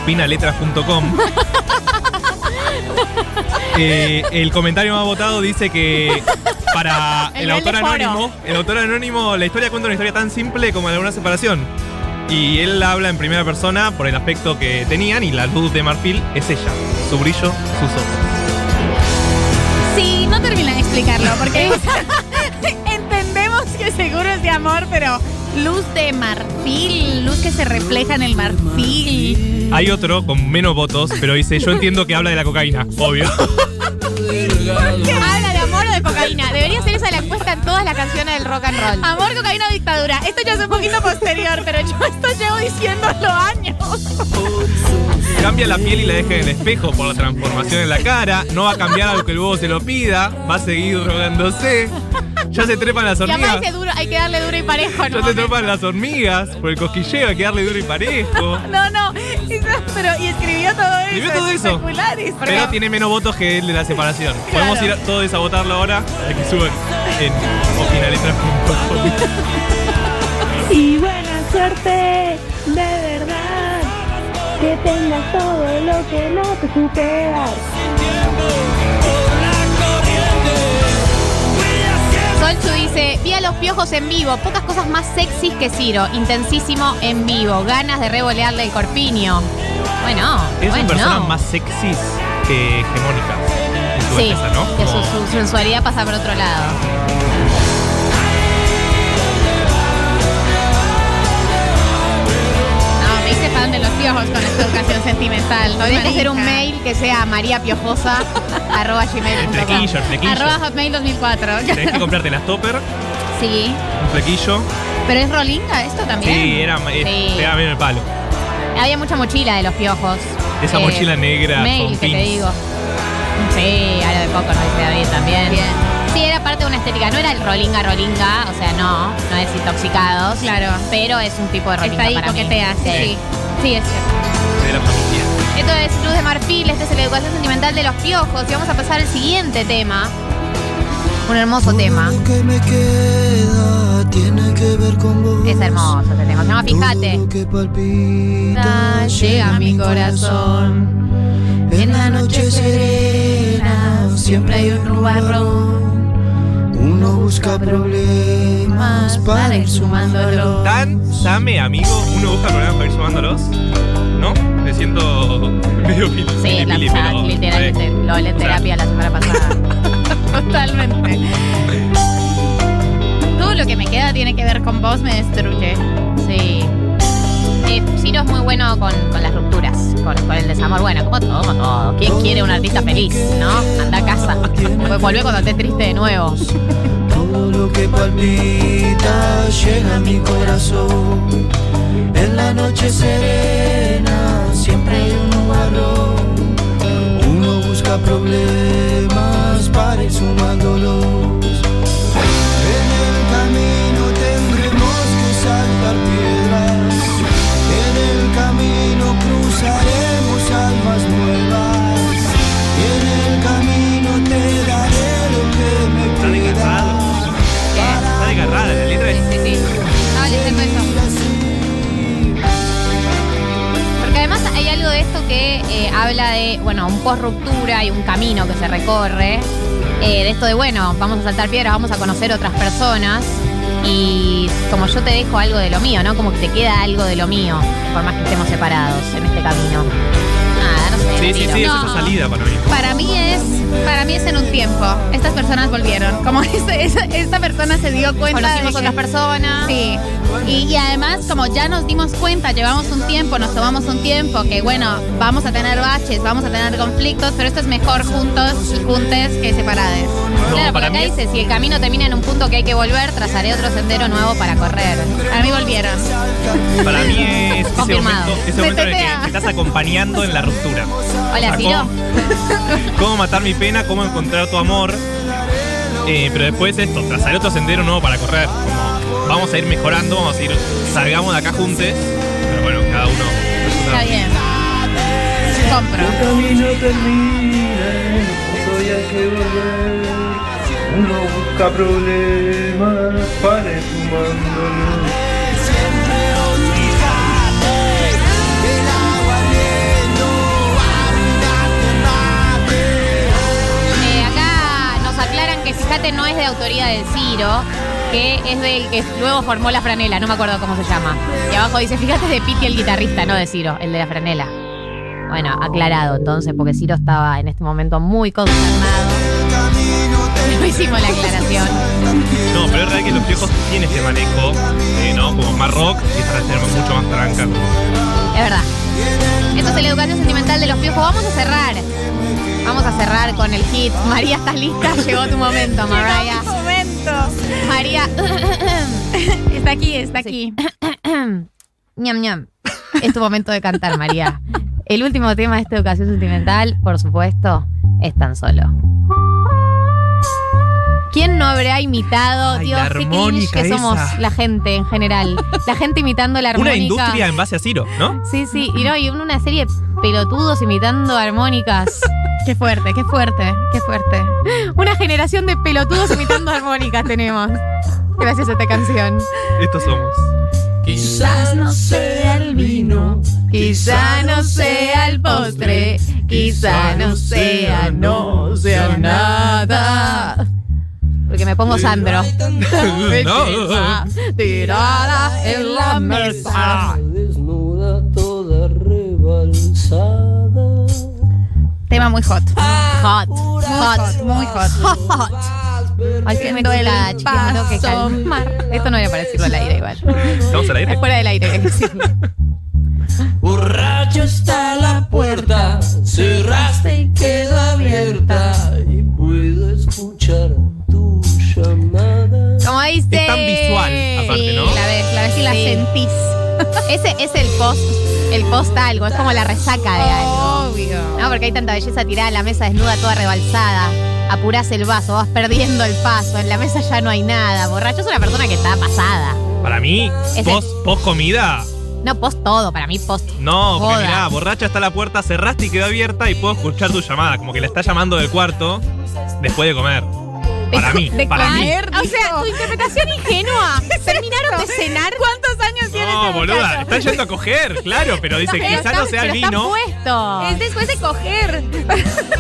opinaletras.com. Eh, el comentario más votado dice que para El autor anónimo, el autor anónimo, la historia cuenta una historia tan simple como la de una separación. Y él habla en primera persona por el aspecto que tenían y la luz de marfil es ella, su brillo, sus ojos. Sí, no terminan de explicarlo porque entendemos que seguro es de amor, pero luz de marfil, luz que se refleja en el marfil. Hay otro con menos votos, pero dice, yo entiendo que habla de la cocaína, obvio. ¿Habla de amor o de cocaína? Debería ser esa la encuesta en todas las canciones del rock and roll. Amor, cocaína, dictadura. Esto ya es un poquito posterior, pero yo esto llevo diciéndolo años. Cambia la piel y la deja en el espejo por la transformación en la cara. No va a cambiar aunque el huevo se lo pida. Va a seguir drogándose. Ya se trepan las hormigas. Que darle duro y parejo, ¿no? Ya se trepan las hormigas. Por el cosquilleo hay que darle duro y parejo. No, no. y- Pero, y escribió todo eso. Escribió todo eso. Pero tiene menos votos que el de la separación. Podemos ir a- todos a votarlo ahora. Para que suban en opinaletras.com. Y buena suerte, de verdad. Que tengas todo lo que no te supe dice, vi a los piojos en vivo, pocas cosas más sexys que Ciro, intensísimo en vivo, ganas de revolearle el corpiño. Bueno, Es bueno. una persona más sexys que hegemónicas. En su Sí, belleza, ¿no? que su, sensualidad pasa por otro lado. No, me hice fan de los piojos con esta educación sentimental. Tendría que hacer un mail que sea mariapiojosa arroba El gmail.com. flequillo, el flequillo. Arroba Hotmail 2004. Tenés que comprarte las topper, Sí, un flequillo. Pero es rolinga esto también. Sí, era, es- Sí. pegaba bien el palo. había mucha mochila de los piojos. Esa Eh, mochila negra Mail, con que te pins. digo. Sí, algo de coco, nos dice David también. Bien. Sí, era parte de una estética. No era el rolinga, rolinga. O sea, no, no es intoxicados. Claro. Pero es un tipo de rolinga Está ahí, para mí. coquetea, sí. Sí. Sí, es cierto. de la familia. Esto es Luz de Marfil, este es la educación sentimental de los piojos. Y vamos a pasar al siguiente tema. Un hermoso tema. Lo que me queda tiene que ver con vos. Es hermoso este tema. Se llama Fíjate. Todo lo que palpita llega a mi corazón. En la noche serena siempre hay un nubarrón. Uno busca problemas para ir sumándolo. Tan, Same, amigo, uno busca problemas para ir sumándolos. ¿No? Me siento medio pili, Sí, pili, la pili, pasada, pero- literalmente. Lo hablé en terapia la semana pasada. Totalmente. Todo lo que me queda tiene que ver con vos me destruye. Sí. Eh, Ciro es muy bueno con, con las rupturas. Con, con el desamor. Bueno, como todo, como todo. ¿Quién quiere un artista feliz, no? Anda a casa. Pues volvé cuando esté triste de nuevo. Todo lo que palpita llena mi corazón. En la noche serena siempre hay un nubarrón. Uno busca problemas para ir sumándolos. En esto que eh, habla de, bueno, un post ruptura y un camino que se recorre. eh, de esto de, bueno, vamos a saltar piedras, vamos a conocer otras personas. Y como yo te dejo algo de lo mío, ¿no? Como que te queda algo de lo mío, por más que estemos separados en este camino. Nada, no sé. Sí, sí, Danilo. sí, es esa salida para mí. Para mí es, para mí es en un tiempo. Estas personas volvieron. Como esta persona se dio cuenta. Conocimos de que- otras personas. Sí. Y, y además, como ya nos dimos cuenta, llevamos un tiempo, nos tomamos un tiempo, que bueno, vamos a tener baches, vamos a tener conflictos, pero esto es mejor juntos y juntes que separados. No, claro, porque acá dice, si el camino termina en un punto que hay que volver, trazaré otro sendero nuevo para correr. Para mí volvieron. Para mí es ese Confirmado. momento, ese momento en el que me estás acompañando en la ruptura. Hola, O sea, Ciro. ¿cómo, cómo matar mi pena, cómo encontrar tu amor. Eh, pero después esto, trazar otro sendero nuevo para correr. Como vamos a ir mejorando, vamos a ir, salgamos de acá juntos. Pero bueno, cada uno. Está bien. Compro. El camino termina, que volver. Uno busca problemas para ir sumándolos. Eh, acá nos aclaran que fíjate no es de autoría del Ciro, que es del que luego formó la franela, no me acuerdo cómo se llama. Y abajo dice, fíjate es de Piti el guitarrista, no de Ciro, el de la franela. Bueno, aclarado entonces, porque Ciro estaba en este momento muy consternado. No hicimos la aclaración. No, pero es real que los viejos tienen este manejo, eh, ¿no? Como más rock y esta es mucho más tranca. Es verdad. Esto es la educación sentimental de los piojos. Vamos a cerrar. Vamos a cerrar con el hit. María, ¿estás lista? Llegó tu momento, Mariah. María. Está aquí, está aquí. ñam, ñam. Es tu momento de cantar, María. El último tema de esta educación sentimental, por supuesto, es tan solo. ¿Quién no habrá imitado, Ay, Dios, la qué cringe que somos esa. la gente en general? La gente imitando la Una armónica. industria en base a Ciro, ¿no? Sí, sí, y no, y una serie de pelotudos imitando armónicas. Qué fuerte, qué fuerte, qué fuerte. Una generación de pelotudos imitando armónicas tenemos. Gracias a esta canción. Estos somos. Quizás no sea el vino, Quizá no sea el postre, quizá no sea, no sea nada. Porque me pongo Sandro. No. Tirada en la mesa. desnuda toda rebalsada. Tema muy hot. Hot, Muy hot, hot, muy hot. hot. Ay, que me me tengo que calmar. Esto no era para decirlo al aire igual. ¿Estamos al aire? Es fuera del aire. Borracho está la puerta, cerraste y quedó abierta y puedo escuchar tu llamada. Como dice. Es tan visual, aparte, ¿no? La ves, la ves y la Sí. sentís. Ese es el post, el post algo, es como la resaca de algo. Obvio. ¿No? Porque hay tanta belleza tirada en la mesa desnuda, toda rebalsada. Apurás el vaso, vas perdiendo el paso. En la mesa ya no hay nada. Borracho es una persona que está pasada. Para mí, post, post comida. No, post todo, para mí post. No, porque Joda. mirá, borracha está la puerta, cerraste y quedó abierta y puedo escuchar tu llamada. Como que la está llamando del cuarto después de comer. Para mí, de para mí. O sea, tu interpretación ingenua. Terminaron de cenar. ¿Cuántos años tiene No, este boluda, está yendo a coger, claro, pero dice, Pero quizá no sea el vino. puesto. Es después de coger.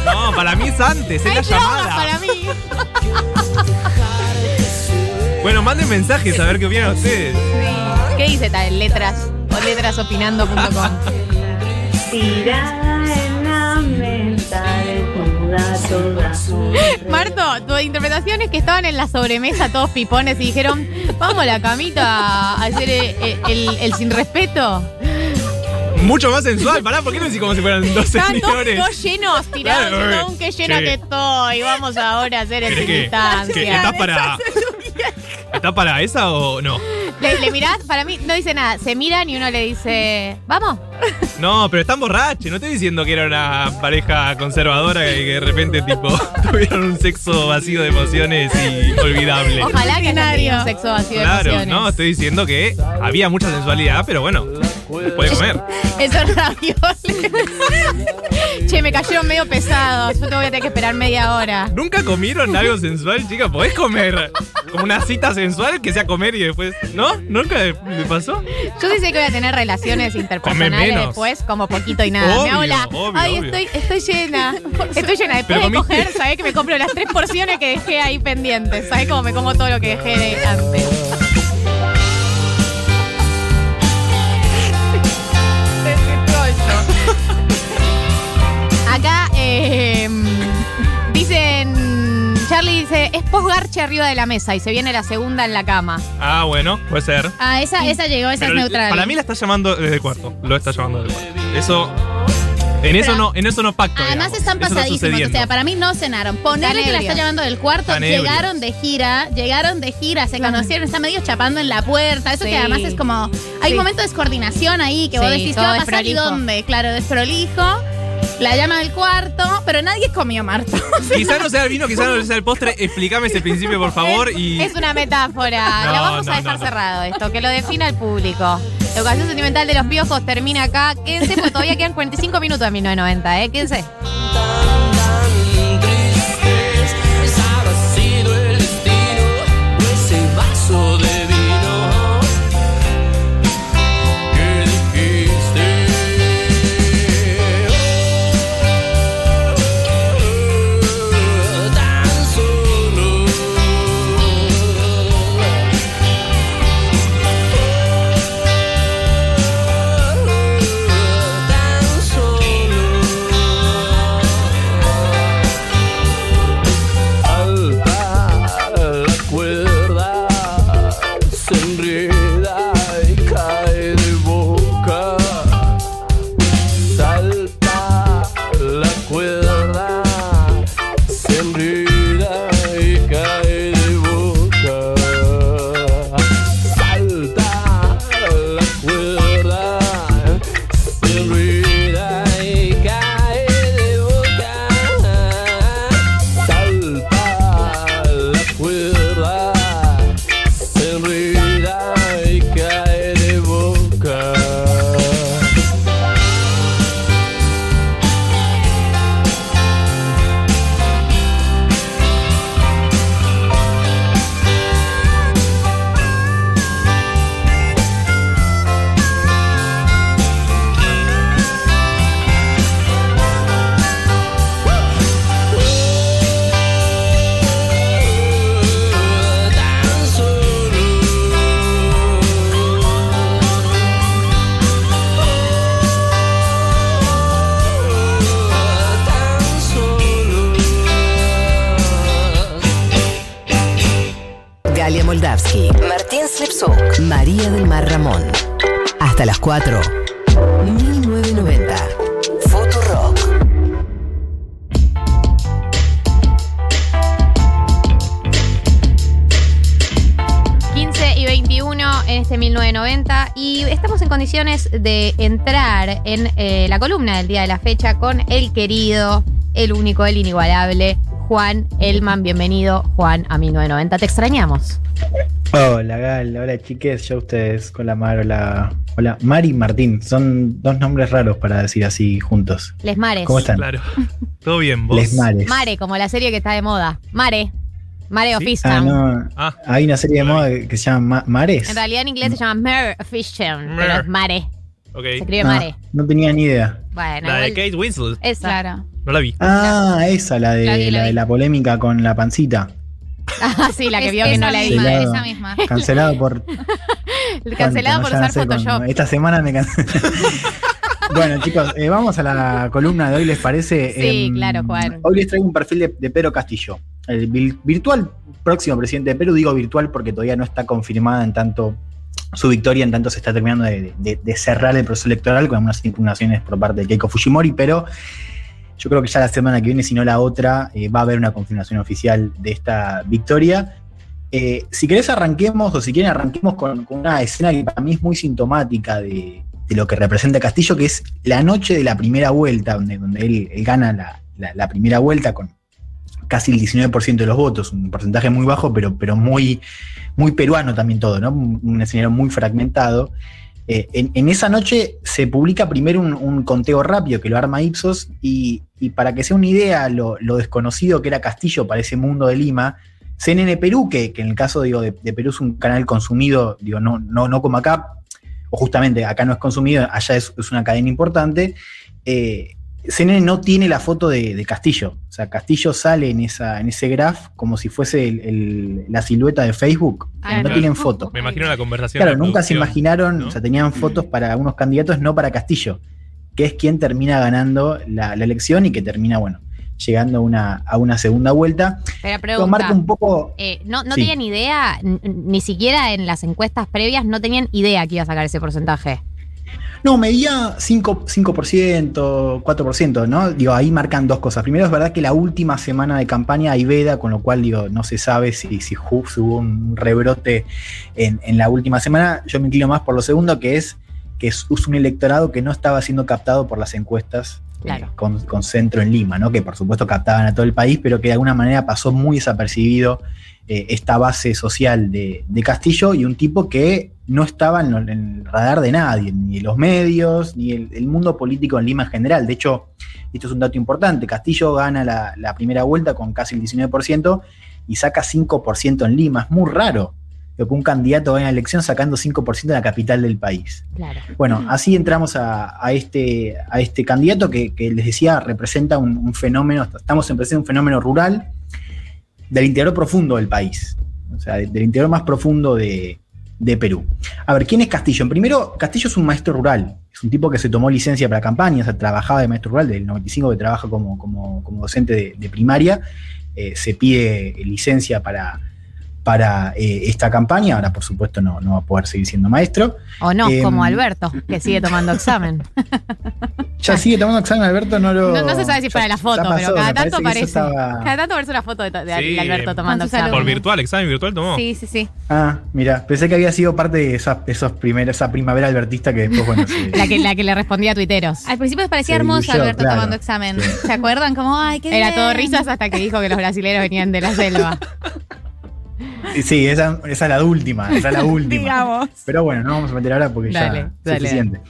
No, para mí es antes, es Hay la llamada. para mí. Bueno, manden mensajes a ver qué opinan ustedes. ¿Qué dice tal? Letras o letrasopinando.com. Tirada Marto, tu interpretación es que estaban en la sobremesa todos pipones y dijeron, vamos a la camita a hacer el, el- el sin respeto. Mucho más sensual, pará, ¿por qué no decís como si fueran dos Estaban señores? todos llenos, tirados. Claro, todo un qué llena sí. que estoy. Vamos ahora a hacer ¿Querés que- distancia. que ¿Estás para. ¿Estás para esa o no? Le, le mirás, para mí no dice nada. Se miran y uno le dice, vamos. No, pero están borrachos. No estoy diciendo que era una pareja conservadora y que de repente, tipo, tuvieron un sexo vacío de emociones y olvidable. Ojalá que tenido un sexo vacío de Claro, emociones. no, estoy diciendo que había mucha sensualidad, pero bueno, puede comer. Esos ravioles. che, me cayeron medio pesados. Yo te voy a tener que esperar media hora. ¿Nunca comieron algo sensual, chica? ¿Podés comer como una cita sensual que sea comer y después. ¿No? ¿Nunca le pasó? Yo sí sé que voy a tener relaciones interpersonales después, como poquito y nada. Obvio, me hago la, obvio, Ay, obvio. Estoy, estoy llena. Estoy llena. Después Pero de comiste- coger, sabés que me compro las tres porciones que dejé ahí pendientes. ¿Sabés cómo me como todo lo que dejé de antes? Charlie dice: es posgarche arriba de la mesa y se viene la segunda en la cama. Ah, bueno, puede ser. Ah, esa, esa llegó, esa Pero es neutral. Para mí la está llamando desde el cuarto. Lo está llamando desde el cuarto. Eso. En eso no, en eso no pacto. Además digamos. están Eso está pasadísimos. O sucediendo. sea, para mí no cenaron. Ponerle Están que la está ebrios. llevando del cuarto. Están ebrios. llegaron de gira, llegaron de gira, se conocieron, están medio chapando en la puerta. Eso Sí. que además es como. Hay Sí. un momento de descoordinación ahí que vos Sí, decís qué todo va a pasar y desprolijo. dónde. Claro, desprolijo. La llama del cuarto, pero nadie comió Marta. Quizá no sea el vino, quizá no sea el postre. Explícame ese principio, por favor. Y. Es una metáfora. No, Lo vamos no, a dejar no. cerrado esto, que lo defina el público. La educación sentimental de los piojos termina acá. Quédense, porque todavía quedan 45 minutos de 1990, ¿eh? Quédense. Día de la fecha con el querido, el único, el inigualable Juan Elman. Bienvenido, Juan, a 1990. Te extrañamos. Hola Gal, hola chiques, ya ustedes con la Mar, hola, hola Mari y Martín, son dos nombres raros para decir así juntos. Les Mares. ¿Cómo están? Claro. Todo bien, vos. Les Mares. Mare, como la serie que está de moda. Mare. Mare of Ah, Easttown. no, Ah. hay una serie de moda que se llama Ma- Mares. En realidad en inglés se llama Mare of Easttown, pero es Mare. Se escribe Mare. no tenía ni idea. Bueno, La de Kate Winslet. esa. Claro. No la vi. Ah, esa, la de La vi, la la, de la polémica con la pancita. Ah, sí, la que Es- vio que no la misma, vi. Cancelado. esa misma. Cancelado por. Cancelado por no usar sé. Photoshop. Esta semana me cancelé. bueno, chicos, eh, vamos a la columna de hoy, ¿les parece? Sí, Em, claro, Juan. Hoy les traigo un perfil de, de Pedro Castillo, el virtual próximo presidente de Perú. Digo virtual porque todavía no está confirmada en tanto su victoria, en tanto se está terminando de, cerrar el proceso electoral con algunas impugnaciones por parte de Keiko Fujimori, pero yo creo que ya la semana que viene, si no la otra, eh, va a haber una confirmación oficial de esta victoria. Eh, si querés arranquemos, o si quieren arranquemos con, una escena que para mí es muy sintomática de, lo que representa Castillo, que es la noche de la primera vuelta, donde, donde él, gana la- la primera vuelta con casi el 19% de los votos, un porcentaje muy bajo, pero, pero muy, muy peruano también todo, ¿no? Un, escenario muy fragmentado. Eh, en, esa noche se publica primero un, conteo rápido que lo arma Ipsos y, y para que sea una idea lo, desconocido que era Castillo para ese mundo de Lima, CNN Perú, que, que en el caso digo, de, de Perú es un canal consumido, digo, no, no, no como acá, o justamente acá no es consumido, allá es, es una cadena importante, eh, CNN no tiene la foto de, de Castillo. O sea, Castillo sale en, esa, en ese graph como si fuese el- el- la silueta de Facebook. Ah, no claro. tienen foto. Me imagino la conversación. Claro, nunca se imaginaron, o sea, tenían fotos para algunos candidatos, no para Castillo, que es quien termina ganando la, la elección y que termina, bueno, llegando a una, a una segunda vuelta. Pero pregunta, marca un poco. eh, no, no Sí. tenían idea, ni siquiera en las encuestas previas, no tenían idea que iba a sacar ese porcentaje. No, medía 5%, 5%, 4%, ¿no? Digo, ahí marcan dos cosas. Primero, es verdad que la última semana de campaña hay veda, con lo cual, digo, no se sabe si, si hubo un rebrote en, en la última semana. Yo me inclino más por lo segundo, que es que es, un electorado que no estaba siendo captado por las encuestas eh, con centro en Lima, ¿no? Que por supuesto captaban a todo el país, pero que de alguna manera pasó muy desapercibido eh, esta base social de, de Castillo y un tipo que no estaba en, el radar de nadie, ni los medios, ni el, el mundo político en Lima en general. De hecho, esto es un dato importante, Castillo gana la, la primera vuelta con casi el 19% y saca 5% en Lima. Es muy raro que un candidato gane la elección sacando 5% en la capital del país. Claro. Bueno, así entramos a, a este, a este candidato que, que les decía representa un, un fenómeno, estamos en presencia de un fenómeno rural del interior profundo del país, o sea, de- del interior más profundo de, de Perú. A ver, ¿quién es Castillo? Primero, Castillo es un maestro rural, es un tipo que se tomó licencia para campaña, o sea, trabajaba de maestro rural, del 95 que trabaja como, como, como docente de, primaria, eh, se pide licencia para, para eh, esta campaña, ahora por supuesto no, no va a poder seguir siendo maestro. O no, Em, como Alberto, que sigue tomando examen. Ya sigue tomando examen, Alberto, no lo. No, no se sabe si es para la foto, pasó, pero cada tanto parece estaba- Cada tanto aparece una foto de, de- de Sí, Alberto tomando con sus examen. Por virtual, examen virtual tomó. Sí, sí, sí. Ah, mira, pensé que había sido parte de esas, esos primeros, esa primavera albertista que después, bueno, sí. La que, la que le respondía a tuiteros. Al principio parecía Se hermoso Alberto claro. tomando examen. ¿Se acuerdan? Como, ay, qué Era bien. todo risas hasta que dijo que los brasileños venían de la selva. Sí, esa, esa es la última, esa es la última. Digamos. Pero bueno, no vamos a meter ahora porque Dale, ya dale. es suficiente.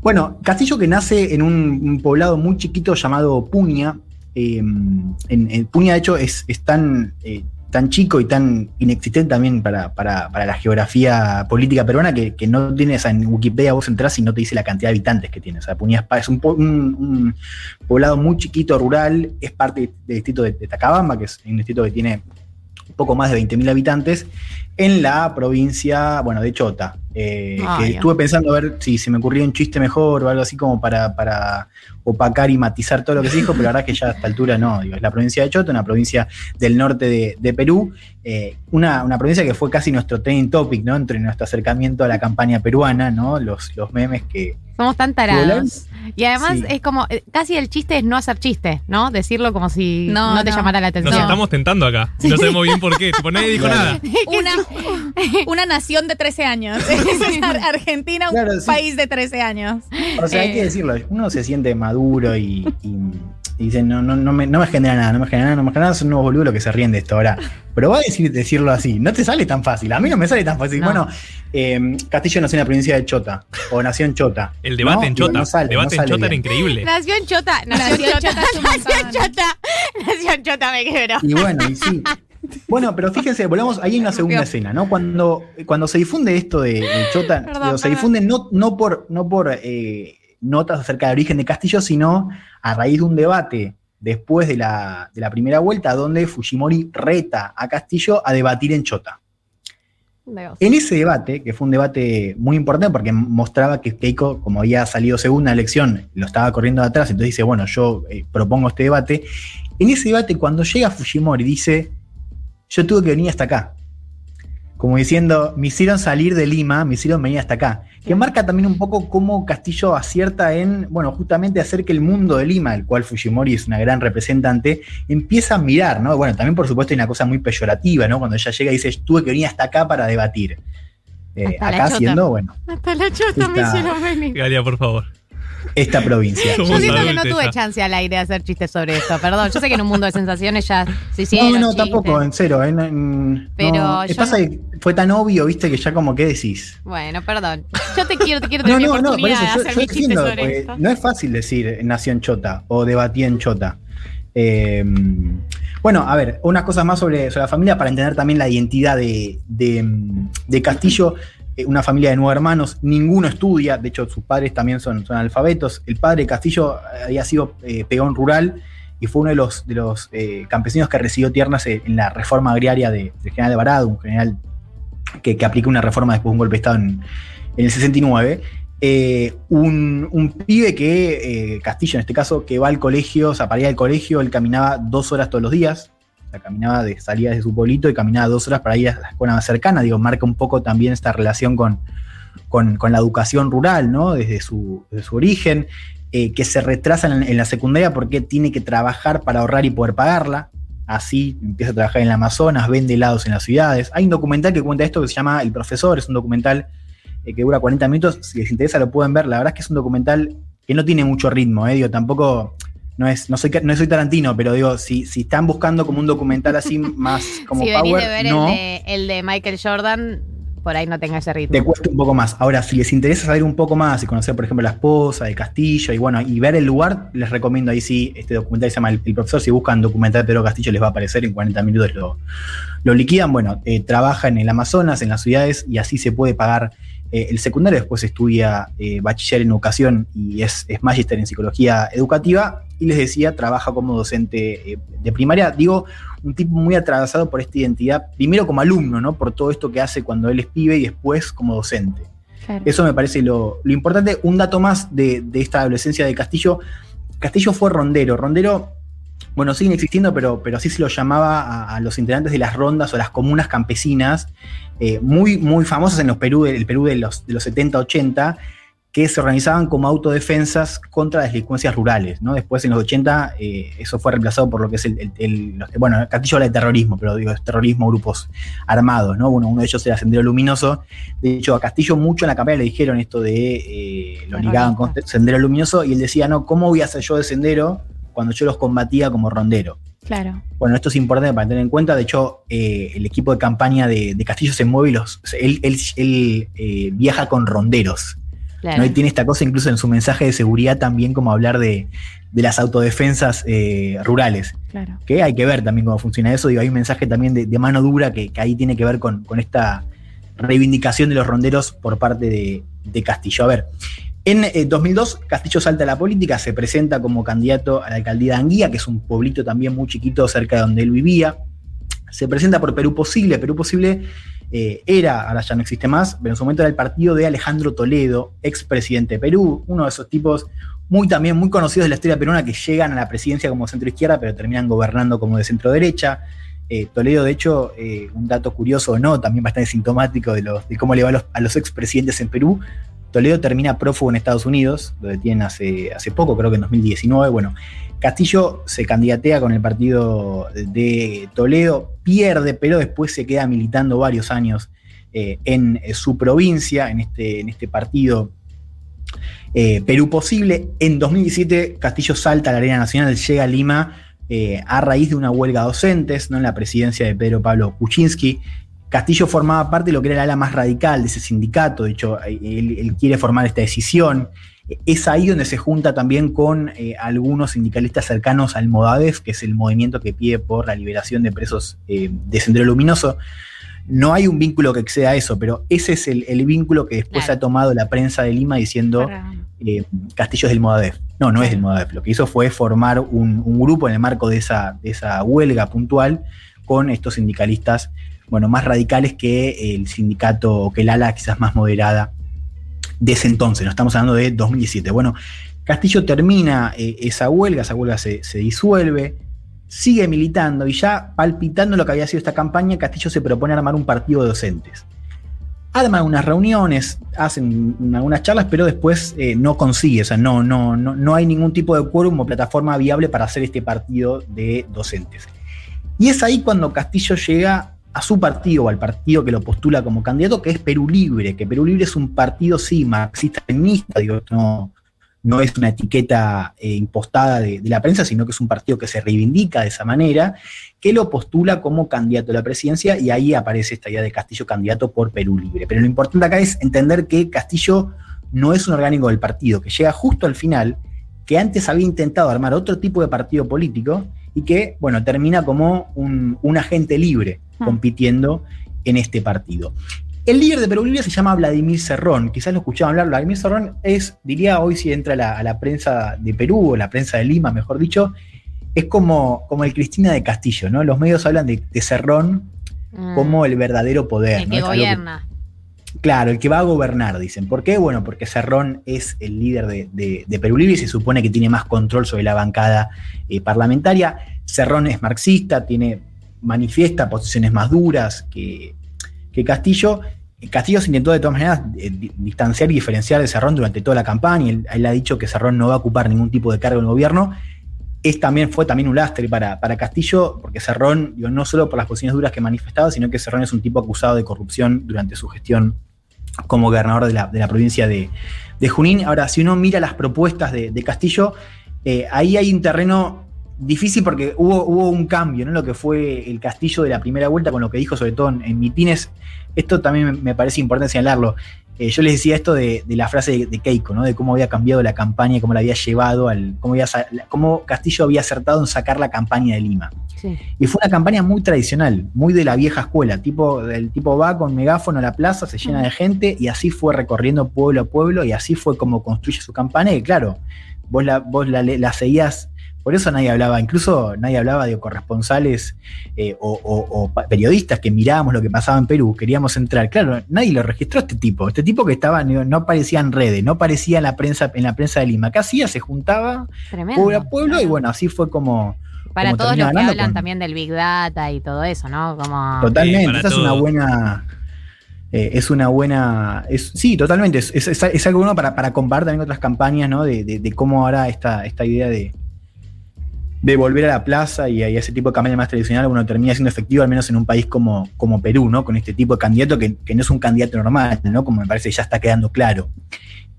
Bueno, Castillo que nace en un, un poblado muy chiquito llamado Puña. eh, en, en Puña, de hecho, es, es tan, eh, tan chico y tan inexistente también para, para- para la geografía política peruana que, que no tienes en Wikipedia vos entras y no te dice la cantidad de habitantes que tiene. O sea, Puña es, un, po- un- un poblado muy chiquito, rural, es parte del distrito de, de Tacabamba, que es un distrito que tiene poco más de 20.000 habitantes, en la provincia, bueno, de Chota. eh, Ah, que estuve pensando a ver si se me ocurría un chiste mejor o algo así como para, para opacar y matizar todo lo que se dijo, pero la verdad es que ya a esta altura no. Digo, es la provincia de Chota, una provincia del norte de, de Perú, eh, una, una provincia que fue casi nuestro trending topic, ¿no? Entre nuestro acercamiento a la campaña peruana, ¿no? Los, los memes que. Somos tan tarados. Y además Sí. es como, eh, casi el chiste es no hacer chiste, ¿no? Decirlo como si no, No, te no. llamara la Nos atención. estamos tentando acá. No sabemos bien por qué. Tipo, nadie dijo Claro. nada. Una, una nación de 13 años. Ar- Argentina, un Claro, sí. país de 13 años. O sea, hay Eh, que decirlo, uno se siente maduro y, y- y dice, no, no, no, me, no me genera nada, no me genera nada, no me genera nada, son unos boludos los que se ríen de esto ahora. Pero va a decir, decirlo así, no te sale tan fácil, a mí no me sale tan fácil. No. Bueno, eh, Castillo nació en la provincia de Chota, o nació en Chota. El debate ¿no? en Chota. no sale, el debate no en Chota era bien. increíble. Nació en Chota, nació, Nació en Chota, nació en. Chota, nació en Chota, me quebró. Y bueno, y sí. Bueno, pero fíjense, volvamos, ahí hay una segunda escena, ¿no? Cuando, cuando se difunde esto de, de Chota, Perdón, digo, se difunde no, no por, no por eh, notas acerca del origen de Castillo, sino a raíz de un debate después de la, de la primera vuelta, donde Fujimori reta a Castillo a debatir en Chota. En ese debate, que fue un debate muy importante porque mostraba que Keiko, como había salido segunda elección, lo estaba corriendo de atrás, entonces dice, bueno, yo eh, propongo este debate. En ese debate, cuando llega Fujimori, dice, yo tuve que venir hasta acá. Como diciendo, me hicieron salir de Lima, me hicieron venir hasta acá. Que marca también un poco cómo Castillo acierta en, bueno, justamente hacer que el mundo de Lima, el cual Fujimori es una gran representante, empieza a mirar, ¿no? Bueno, también por supuesto hay una cosa muy peyorativa, ¿no? Cuando ella llega y dice, tuve que venir hasta acá para debatir. Eh, Hasta la acá chota. siendo, bueno, Hasta la chota me hicieron venir. Galia, por favor. Esta provincia. Yo siento que no tuve chance al aire de hacer chistes sobre esto, perdón. Yo sé que en un mundo de sensaciones ya se No, hicieron no, chistes. tampoco, en cero. no, mm, Pero no. yo pasa no- que fue tan obvio, viste, que ya como que decís. Bueno, perdón. Yo te quiero, te quiero No, tener mi no, no, por oportunidad eso de yo, hacer yo mi chiste entiendo, sobre esto. no es fácil decir nació en Chota o debatí en Chota. Eh, bueno, a ver, unas cosas más sobre, sobre la familia para entender también la identidad de, de, mm, de Castillo. Eh, Una familia de nueve hermanos, ninguno estudia, de hecho sus padres también son, son alfabetos. El padre Castillo eh, había sido eh, peón rural y fue uno de los, de los campesinos que recibió tierras en la reforma agraria de- del general de Varado, un general que, que aplicó una reforma después de un golpe de Estado en, en el 69. Eh, un, un pibe que, Castillo en este caso, que va al colegio, o sea, para al colegio, él caminaba dos horas todos los días. O sea, caminaba de salida de su pueblito y caminaba dos horas para ir a la escuela más cercana. Digo, marca un poco también esta relación con, con, con la educación rural, ¿no? Desde su, desde su origen, eh, que se retrasa en, la secundaria porque tiene que trabajar para ahorrar y poder pagarla. Así empieza a trabajar en el Amazonas, vende helados en las ciudades. Hay un documental que cuenta esto que se llama El Profesor, es un documental eh, que dura 40 minutos. Si les interesa lo pueden ver. La verdad es que es un documental que no tiene mucho ritmo, eh, digo, tampoco no es, no soy, no soy Tarantino, pero digo, si, si están buscando como un documental así más como si power, de ver no, el, de, el de Michael Jordan, por ahí no tenga ese ritmo. te cuesta un poco más. Ahora, si les interesa saber un poco más y conocer, por ejemplo, la esposa de Castillo y bueno, y ver el lugar, les recomiendo ahí sí, este documental se llama El, El Profesor. Si buscan documental de Pedro Castillo, les va a aparecer en 40 minutos lo, lo liquidan. Bueno, eh, trabaja en el Amazonas, en las ciudades, y así se puede pagar eh, el secundario. Después estudia eh, bachiller en educación y es, es magíster en psicología educativa. Y les decía, trabaja como docente eh, de primaria. Digo, un tipo muy atravesado por esta identidad, primero como alumno, ¿no? Por todo esto que hace cuando él es pibe y después como docente. Claro. Eso me parece lo, lo importante. Un dato más de, de esta adolescencia de Castillo. Castillo fue rondero. Rondero, bueno, siguen existiendo, pero, pero así se lo llamaba a, a los integrantes de las rondas o las comunas campesinas, eh, muy, muy famosas en los Perú, el Perú de los, de los 70, 80, que se organizaban como autodefensas contra las delincuencias rurales. ¿no? Después, en los 80, eh, eso fue reemplazado por lo que es el. el- el- los- bueno, Castillo habla de terrorismo, pero digo, es terrorismo, grupos armados. ¿no? Bueno, uno de ellos era Sendero Luminoso. De hecho, a Castillo mucho en la campaña le dijeron esto de. eh, lo ligaban con Sendero Luminoso y él decía, no, ¿cómo voy a hacer yo de Sendero cuando yo los combatía como rondero? Claro. Bueno, esto es importante para tener en cuenta. De hecho, eh, el equipo de campaña de, de Castillo se mueve y los, él, él- él, eh, viaja con ronderos. Claro. ¿no? Y tiene esta cosa incluso en su mensaje de seguridad también como hablar de, de las autodefensas eh, rurales. Claro. Que hay que ver también cómo funciona eso. Digo, hay un mensaje también de, de mano dura que, que ahí tiene que ver con, con esta reivindicación de los ronderos por parte de, de Castillo. A ver, en eh, 2002 Castillo salta a la política, se presenta como candidato a la alcaldía de Anguía, que es un pueblito también muy chiquito cerca de donde él vivía. Se presenta por Perú Posible. Perú Posible eh, era, ahora ya no existe más, pero en su momento era el partido de Alejandro Toledo, expresidente de Perú, uno de esos tipos muy también muy conocidos de la historia peruana que llegan a la presidencia como centro izquierda, pero terminan gobernando como de centro derecha. Eh, Toledo, de hecho, eh, un dato curioso o no, también bastante sintomático de cómo le va a los, a los expresidentes en Perú. Toledo termina prófugo en Estados Unidos, lo detienen hace, hace poco, creo que en 2019. Bueno, Castillo se candidatea con el partido de Toledo, pierde, pero después se queda militando varios años eh, en eh, su provincia, en este, en este partido eh, Perú Posible. En 2017 Castillo salta a la Arena Nacional, llega a Lima a raíz de una huelga de docentes, ¿no? en la presidencia de Pedro Pablo Kuczynski. Castillo formaba parte de lo que era el ala más radical de ese sindicato, de hecho, él, él quiere formar esta decisión. Es ahí donde se junta también con eh, algunos sindicalistas cercanos al Modadef, que es el movimiento que pide por la liberación de presos eh, de Sendero Luminoso. No hay un vínculo que exceda eso, pero ese es el, el vínculo que después Claro. ha tomado la prensa de Lima diciendo eh, Castillo es del Modadef. No, no es del Modadef. Lo que hizo fue formar un, un grupo en el marco de esa, de esa huelga puntual con estos sindicalistas, bueno, más radicales que el sindicato o que el ala quizás más moderada de ese entonces. No estamos hablando de 2017. Bueno, Castillo termina eh, esa huelga, esa huelga se, se disuelve. sigue militando y ya palpitando lo que había sido esta campaña, Castillo se propone armar un partido de docentes. Arman unas reuniones, hacen algunas charlas, pero después eh, no consigue, o sea, no, no, no, no hay ningún tipo de quórum o plataforma viable para hacer este partido de docentes. Y es ahí cuando Castillo llega a su partido o al partido que lo postula como candidato, que es Perú Libre, que Perú Libre es un partido, sí, marxista-leninista, digo, no, no es una etiqueta eh, impostada de, de la prensa, sino que es un partido que se reivindica de esa manera, que lo postula como candidato a la presidencia y ahí aparece esta idea de Castillo candidato por Perú Libre. Pero lo importante acá es entender que Castillo no es un orgánico del partido, que llega justo al final, que antes había intentado armar otro tipo de partido político y que, bueno, termina como un, un agente libre compitiendo en este partido. El líder de Perú Libre se llama Vladimir Cerrón, quizás lo escuchaban hablar. Vladimir Cerrón es, diría hoy si entra a la, a la prensa de Perú o la prensa de Lima, mejor dicho, es como, como el Cristina de Castillo, ¿no? Los medios hablan de, de Cerrón Mm. como el verdadero poder. El ¿no? que Es que- gobierna. Claro, el que va a gobernar, dicen. ¿Por qué? Bueno, porque Cerrón es el líder de, de- de Perú Libre y se supone que tiene más control sobre la bancada eh, parlamentaria. Cerrón es marxista, tiene, manifiesta posiciones más duras que, que Castillo. Castillo se intentó de todas maneras eh, di- distanciar y diferenciar de Cerrón durante toda la campaña. Él, él ha dicho que Cerrón no va a ocupar ningún tipo de cargo en el gobierno. Es también, fue también un lastre para, para Castillo, porque Cerrón, digo, no solo por las posiciones duras que manifestaba, sino que Cerrón es un tipo acusado de corrupción durante su gestión como gobernador de la, de la provincia de, de Junín. Ahora, si uno mira las propuestas de, de Castillo, eh, ahí hay un terreno difícil porque hubo, hubo un cambio, ¿no? Lo que fue el Castillo de la primera vuelta con lo que dijo, sobre todo en, en mitines. Esto también me, parece importante señalarlo. Eh, yo les decía esto de, de la frase de, de Keiko, ¿no? De cómo había cambiado la campaña, cómo la había llevado al. cómo, había cómo Castillo había acertado en sacar la campaña de Lima. Sí. Y fue una campaña muy tradicional, muy de la vieja escuela. Tipo, el tipo va con megáfono a la plaza, se llena de gente y así fue recorriendo pueblo a pueblo y así fue como construye su campaña. Y claro, vos la, vos la, la seguías. Por eso nadie hablaba, incluso nadie hablaba de corresponsales eh, o, o- o pa- periodistas que mirábamos lo que pasaba en Perú, queríamos entrar. Claro, nadie lo registró este tipo. Este tipo que estaba, no, no aparecía en redes, no aparecía en la prensa, en la prensa de Lima. ¿Qué hacía? Se juntaba Tremendo. pueblo a pueblo y bueno, así fue como. Para como todos los que hablan con- también del Big Data y todo eso, ¿no? Como... Totalmente, esa es una buena. eh, es una buena. Es, sí, totalmente. Es, es- es- es algo bueno para, para comparar también otras campañas, ¿no? De, de- de cómo ahora esta, esta idea de, de volver a la plaza y a, ese tipo de campaña más tradicional, uno termina siendo efectivo, al menos en un país como, como Perú, ¿no? Con este tipo de candidato que, que no es un candidato normal, ¿no? Como me parece ya está quedando claro.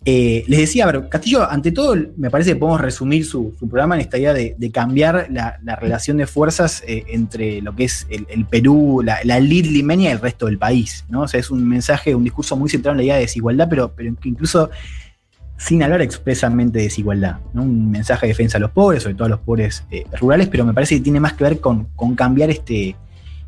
Eh, les decía, ver, Castillo, ante todo, me parece que podemos resumir su, programa en esta idea de, cambiar la, la relación de fuerzas eh, entre lo que es el, Perú, la, la elite limeña y el resto del país. ¿no? O sea, es un mensaje, un discurso muy centrado en la idea de desigualdad, pero, pero incluso sin hablar expresamente de desigualdad. ¿no? Un mensaje de defensa a los pobres, sobre todo a los pobres eh, rurales, pero me parece que tiene más que ver con, con cambiar este,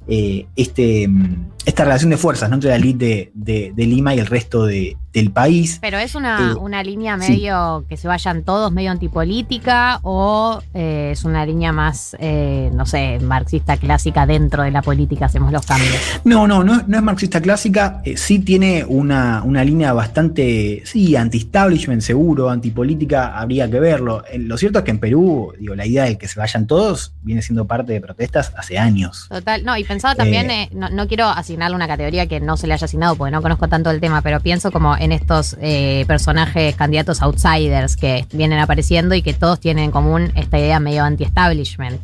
eh, este, mm, esta relación de fuerzas ¿no? entre la elite de, de- de Lima y el resto de- del país. Pero es una, Eh, una línea sí. medio que se vayan todos medio antipolítica o eh, es una línea más, eh, no sé, marxista clásica dentro de la política, hacemos los cambios. No, no, no, no es marxista clásica, eh, sí tiene una, una línea bastante, sí, anti-establishment seguro, antipolítica, habría que verlo. Lo cierto es que en Perú, digo, la idea de que se vayan todos viene siendo parte de protestas hace años. Total, no, y pensaba también, no, no quiero asignarle una categoría que no se le haya asignado porque no conozco tanto el tema, pero pienso como en estos eh, personajes candidatos outsiders que vienen apareciendo y que todos tienen en común esta idea medio anti-establishment.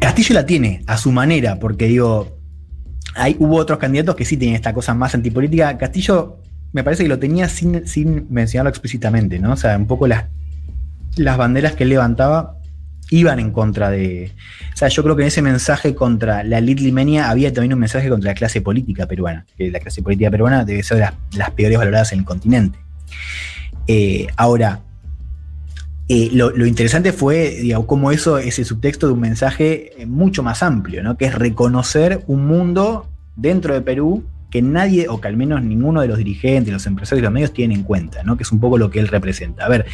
Castillo la tiene a su manera, porque digo, hay, hubo otros candidatos que sí tienen esta cosa más antipolítica. Castillo me parece que lo tenía sin, sin mencionarlo explícitamente, ¿no? O sea, un poco las, las banderas que él levantaba iban en contra de. O sea, yo creo que en ese mensaje contra la elite limeña había también un mensaje contra la clase política peruana, que la clase política peruana debe ser de las, peores valoradas en el continente. Eh, ahora, eh, lo, interesante fue, digamos, cómo eso es el subtexto de un mensaje eh, mucho más amplio, ¿no? Que es reconocer un mundo dentro de Perú que nadie, o que al menos ninguno de los dirigentes, los empresarios y los medios tienen en cuenta, ¿no? Que es un poco lo que él representa. A ver,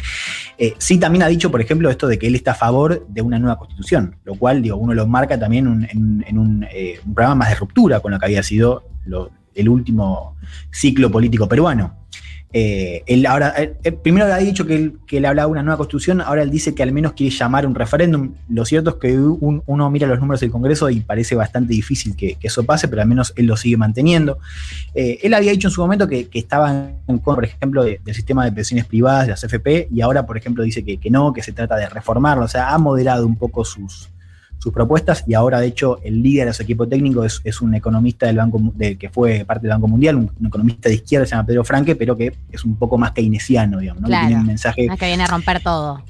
eh, sí también ha dicho, por ejemplo, esto de que él está a favor de una nueva constitución, lo cual, digo, uno lo marca también en, eh, un programa más de ruptura con lo que había sido el último ciclo político peruano. Eh, él ahora, eh, eh, primero había dicho que él, que él hablaba de una nueva constitución, ahora él dice que al menos quiere llamar un referéndum. Lo cierto es que un- uno mira los números del Congreso y parece bastante difícil que, eso pase, pero al menos él lo sigue manteniendo. Eh, él había dicho en su momento que, que estaba en contra, por ejemplo, de- del sistema de pensiones privadas, de las FP, y ahora, por ejemplo, dice que no, que se trata de reformarlo. O sea, ha moderado un poco sus, sus propuestas y ahora, de hecho, el líder de su equipo técnico es, es un economista del Banco de, que fue parte del Banco Mundial, un, un economista de izquierda, se llama Pedro Franque, pero que es un poco más keynesiano, digamos, ¿no? Que tiene un mensaje es que viene a romper todo.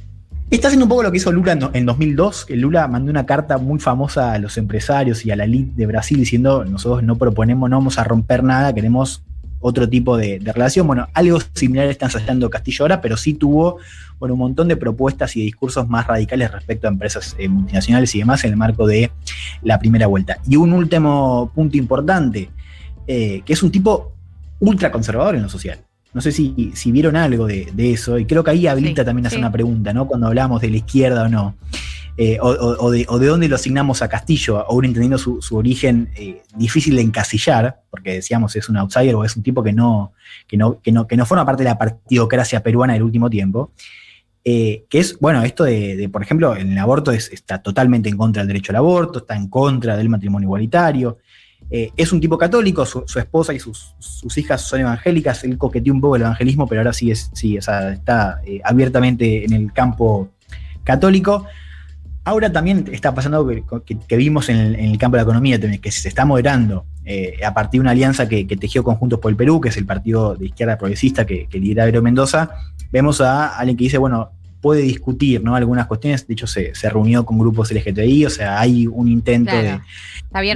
Está haciendo un poco lo que hizo Lula en, en 2002, que Lula mandó una carta muy famosa a los empresarios y a la elite de Brasil diciendo, nosotros no proponemos, no vamos a romper nada, queremos otro tipo de, de relación. Bueno, algo similar está ensayando Castillo ahora, pero sí tuvo bueno, un montón de propuestas y de discursos más radicales respecto a empresas eh, multinacionales y demás en el marco de la primera vuelta. Y un último punto importante, eh, que es un tipo ultra conservador en lo social. No sé si, si vieron algo de, de eso, y creo que ahí habilita también hacer sí. una pregunta, ¿no? Cuando hablamos de la izquierda o no. Eh, o, de, dónde lo asignamos a Castillo, aún entendiendo su, origen eh, difícil de encasillar, porque decíamos es un outsider o es un tipo que no, que no, que no, que no forma parte de la partidocracia peruana del último tiempo. Eh, que es, bueno, esto de, por ejemplo, en el aborto es- está totalmente en contra del derecho al aborto, está en contra del matrimonio igualitario. Es un tipo católico, su, esposa y sus, hijas son evangélicas, él coqueteó un poco el evangelismo, pero ahora sí, es, sí está abiertamente en el campo católico. Ahora también está pasando que, que- que vimos en el, en el campo de la economía, que se está moderando eh, a partir de una alianza que, que tejió Conjuntos por el Perú, que es el partido de izquierda progresista que, lidera Aero Mendoza. Vemos a alguien que dice, bueno, puede discutir ¿no? algunas cuestiones, de hecho se, se reunió con grupos LGTBI, o sea, hay un intento Claro.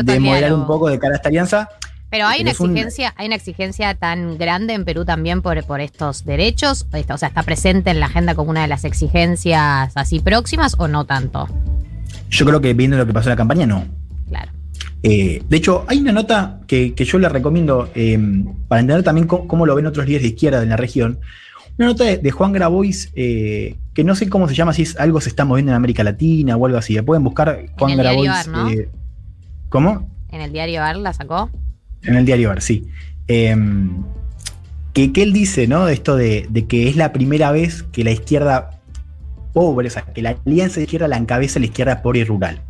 De, moderar un poco de cara a esta alianza. Pero hay una un- exigencia, hay una exigencia tan grande en Perú también por, por estos derechos, o sea, está presente en la agenda como una de las exigencias así próximas o no tanto. Yo creo que viendo lo que pasó en la campaña, no. Claro. Eh, de hecho, hay una nota que, que yo le recomiendo eh, para entender también cómo, cómo lo ven otros líderes de izquierda en la región. Una nota de, de Juan Grabois, eh, que no sé cómo se llama, si es algo se está moviendo en América Latina o algo así. Le pueden buscar Juan el diario Grabois. AR, ¿no? eh, ¿Cómo? En el diario AR la sacó. En el diario AR, sí. Eh, que, que él dice, ¿no? De esto de, de que es la primera vez que la izquierda pobre, o sea, que la alianza de izquierda la encabeza la izquierda pobre y rural.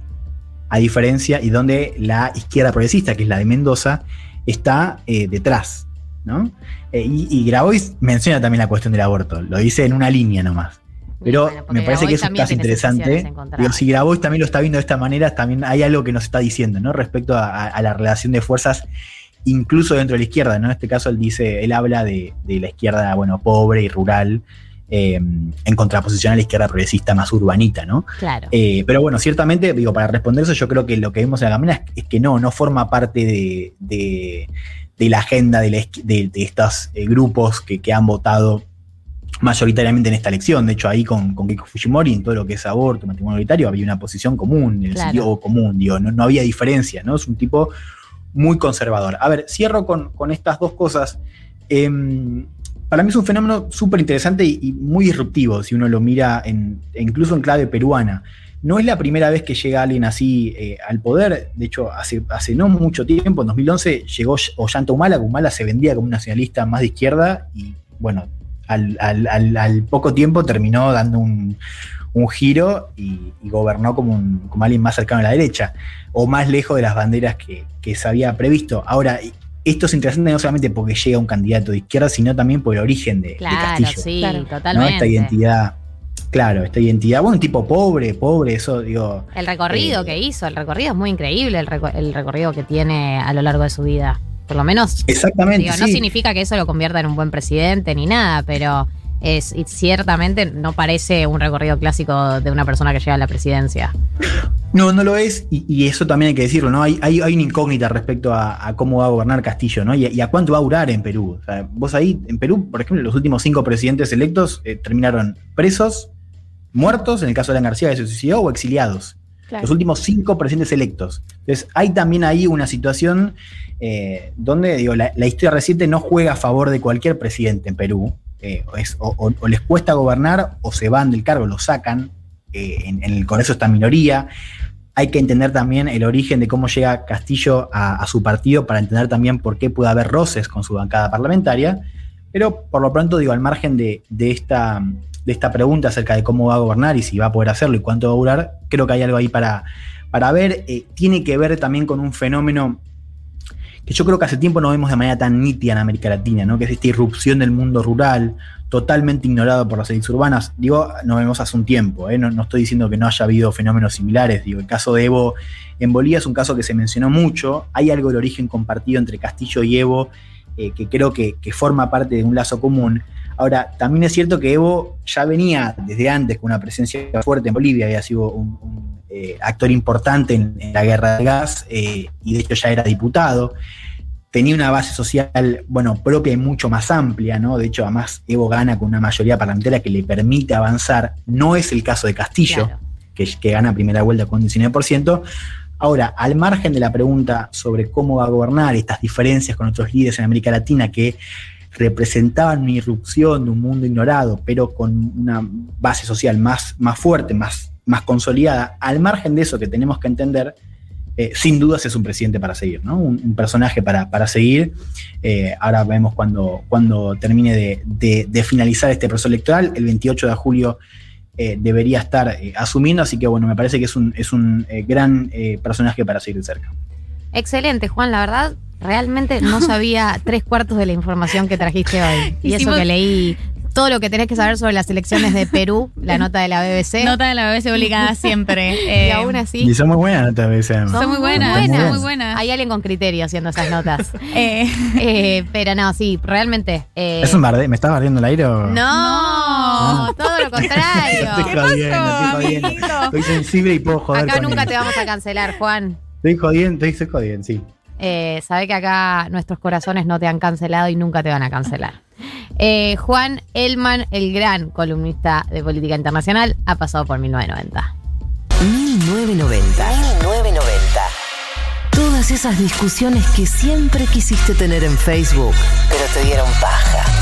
A diferencia, y donde la izquierda progresista, que es la de Mendoza, está eh, detrás, ¿no? Eh, y, y Grabois menciona también la cuestión del aborto, lo dice en una línea nomás. Pero bueno, me parece que Grabois es un caso interesante. Digo, si Grabois también lo está viendo de esta manera, también hay algo que nos está diciendo, ¿no? Respecto a, a- a la relación de fuerzas, incluso dentro de la izquierda, ¿no? En este caso él dice, él habla de, de la izquierda, bueno, pobre y rural, eh, en contraposición a la izquierda progresista más urbanita, ¿no? Claro. Eh, pero bueno, ciertamente, digo, para responder eso, yo creo que lo que vemos en la campaña es, que no, no forma parte de, de- de la agenda de, la de- de estos eh, grupos que, que han votado mayoritariamente en esta elección. De hecho, ahí con, con Keiko Fujimori, en todo lo que es aborto, matrimonio igualitario, había una posición común, en el Claro. sentido común, digo, no, no había diferencia, ¿no? Es un tipo muy conservador. A ver, cierro con, con estas dos cosas. Em, para mí es un fenómeno súper interesante y, muy disruptivo si uno lo mira en, incluso en clave peruana. No es la primera vez que llega alguien así eh, al poder. De hecho, hace, hace no mucho tiempo, en 2011, llegó Ollanta Humala. Humala se vendía como un nacionalista más de izquierda y, bueno, al poco tiempo terminó dando un, un giro y, y gobernó como, un- como alguien más cercano a la derecha o más lejos de las banderas que, que se había previsto. Ahora, esto es interesante no solamente porque llega un candidato de izquierda, sino también por el origen de, de Claro, Castillo. sí, ¿no? totalmente. Esta identidad, claro, esta identidad, bueno, un tipo pobre, pobre, eso digo. El recorrido Eh, que hizo, el recorrido es muy increíble, el, reco- el recorrido que tiene a lo largo de su vida. Por lo menos, Exactamente. digo, no significa que eso lo convierta en un buen presidente ni nada, pero es y ciertamente no parece un recorrido clásico de una persona que llega a la presidencia. No, no lo es, y, y eso también hay que decirlo, ¿no? Hay, hay, hay una incógnita respecto a, a cómo va a gobernar Castillo, ¿no? Y, a- y a cuánto va a durar en Perú. O sea, vos ahí, en Perú, por ejemplo, los últimos cinco presidentes electos eh, terminaron presos, muertos, en el caso de Alan García, que se suicidó, o exiliados. Claro. Los últimos cinco presidentes electos. Entonces, hay también ahí una situación eh, donde, digo, la, la historia reciente no juega a favor de cualquier presidente en Perú. Eh, es- o- les cuesta gobernar o se van del cargo, lo sacan. eh, en, el Congreso está minoría. Hay que entender también el origen de cómo llega Castillo a, su partido para entender también por qué puede haber roces con su bancada parlamentaria. Pero por lo pronto, digo, al margen de, de esta, de esta pregunta acerca de cómo va a gobernar y si va a poder hacerlo y cuánto va a durar, creo que hay algo ahí para, para ver. Eh, tiene que ver también con un fenómeno que yo creo que hace tiempo no vemos de manera tan nítida en América Latina, ¿no? que es esta irrupción del mundo rural, totalmente ignorado por las élites urbanas. Digo, no vemos hace un tiempo, ¿eh? no, no estoy diciendo que no haya habido fenómenos similares. Digo, el caso de Evo en Bolivia es un caso que se mencionó mucho. Hay algo del origen compartido entre Castillo y Evo eh, que creo que, forma parte de un lazo común. Ahora, también es cierto que Evo ya venía desde antes con una presencia fuerte en Bolivia, había sido un, eh, actor importante en, en, la guerra del gas eh, y de hecho ya era diputado. Tenía una base social, bueno, propia y mucho más amplia, ¿no? De hecho, además, Evo gana con una mayoría parlamentaria que le permite avanzar. No es el caso de Castillo, claro. que, que gana primera vuelta con 19%. Ahora, al margen de la pregunta sobre cómo va a gobernar estas diferencias con otros líderes en América Latina que representaban una irrupción de un mundo ignorado, pero con una base social más, más fuerte, más, más consolidada, al margen de eso que tenemos que entender, eh, sin dudas es un presidente para seguir, ¿no? un, un personaje para, para seguir. Eh, ahora vemos cuando, cuando termine de, de, de, finalizar este proceso electoral, el 28 de julio eh, debería estar eh, asumiendo, así que bueno, me parece que es un, es un eh, gran personaje para seguir de cerca. Excelente, Juan, la verdad, realmente no sabía tres cuartos de la información que trajiste hoy. Y eso que leí todo lo que tenés que saber sobre las elecciones de Perú, la nota de la BBC. Nota de la BBC obligada siempre. Eh, y aún así. Y son muy buenas notas de BBC. Son, son muy buenas, muy buenas, muy buenas. Hay alguien con criterio haciendo esas notas. eh, eh, pero no, sí, realmente. eh, ¿Es un barde? ¿Me estás bardeando el aire o.? No, no, todo lo contrario. estoy jodiendo, estoy jodiendo. Estoy sensible y puedo joder. Acá nunca te vamos a cancelar, Juan. Estoy jodiendo, estoy jodiendo, sí. Eh, sabe que acá nuestros corazones no te han cancelado y nunca te van a cancelar. Eh, Juan Elman, el gran columnista de política internacional, ha pasado por 1990. 1990. 1990. Todas esas discusiones que siempre quisiste tener en Facebook, pero te dieron paja.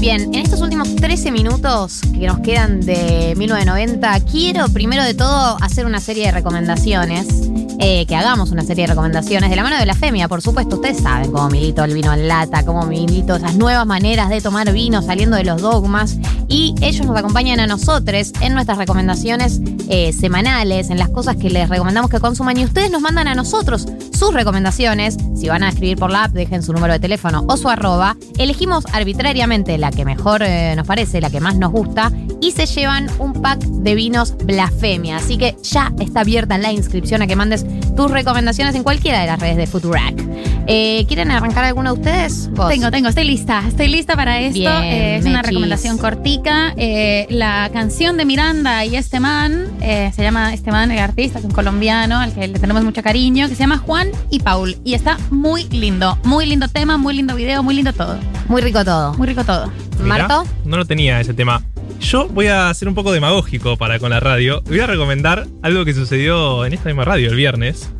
Bien, en estos últimos 13 minutos que nos quedan de 1990, quiero primero de todo hacer una serie de recomendaciones. Eh, que hagamos una serie de recomendaciones de la mano de la Femia, por supuesto. Ustedes saben cómo milito el vino en lata, cómo milito esas nuevas maneras de tomar vino saliendo de los dogmas. Y ellos nos acompañan a nosotros en nuestras recomendaciones eh, semanales, en las cosas que les recomendamos que consuman. Y ustedes nos mandan a nosotros sus recomendaciones. Si van a escribir por la app, dejen su número de teléfono o su arroba. Elegimos arbitrariamente la que mejor eh, nos parece, la que más nos gusta. Y se llevan un pack de vinos Blasfemia. Así que ya está abierta la inscripción a que mandes tus recomendaciones en cualquiera de las redes de Futurac. Eh, ¿Quieren arrancar alguno de ustedes? ¿Vos? Tengo, tengo, estoy lista. Estoy lista para esto. Bien, Eh, es una recomendación cortica. Eh, la canción de Miranda y este man, se llama este man, el artista, es un colombiano al que le tenemos mucho cariño, que se llama Juan y Paul. Y está muy lindo. Muy lindo tema, muy lindo video, muy lindo todo. Muy rico todo. Muy rico todo. Mirá, ¿Marto? No lo tenía ese tema. Yo voy a ser un poco demagógico para con la radio. Voy a recomendar algo que sucedió en esta misma radio el viernes.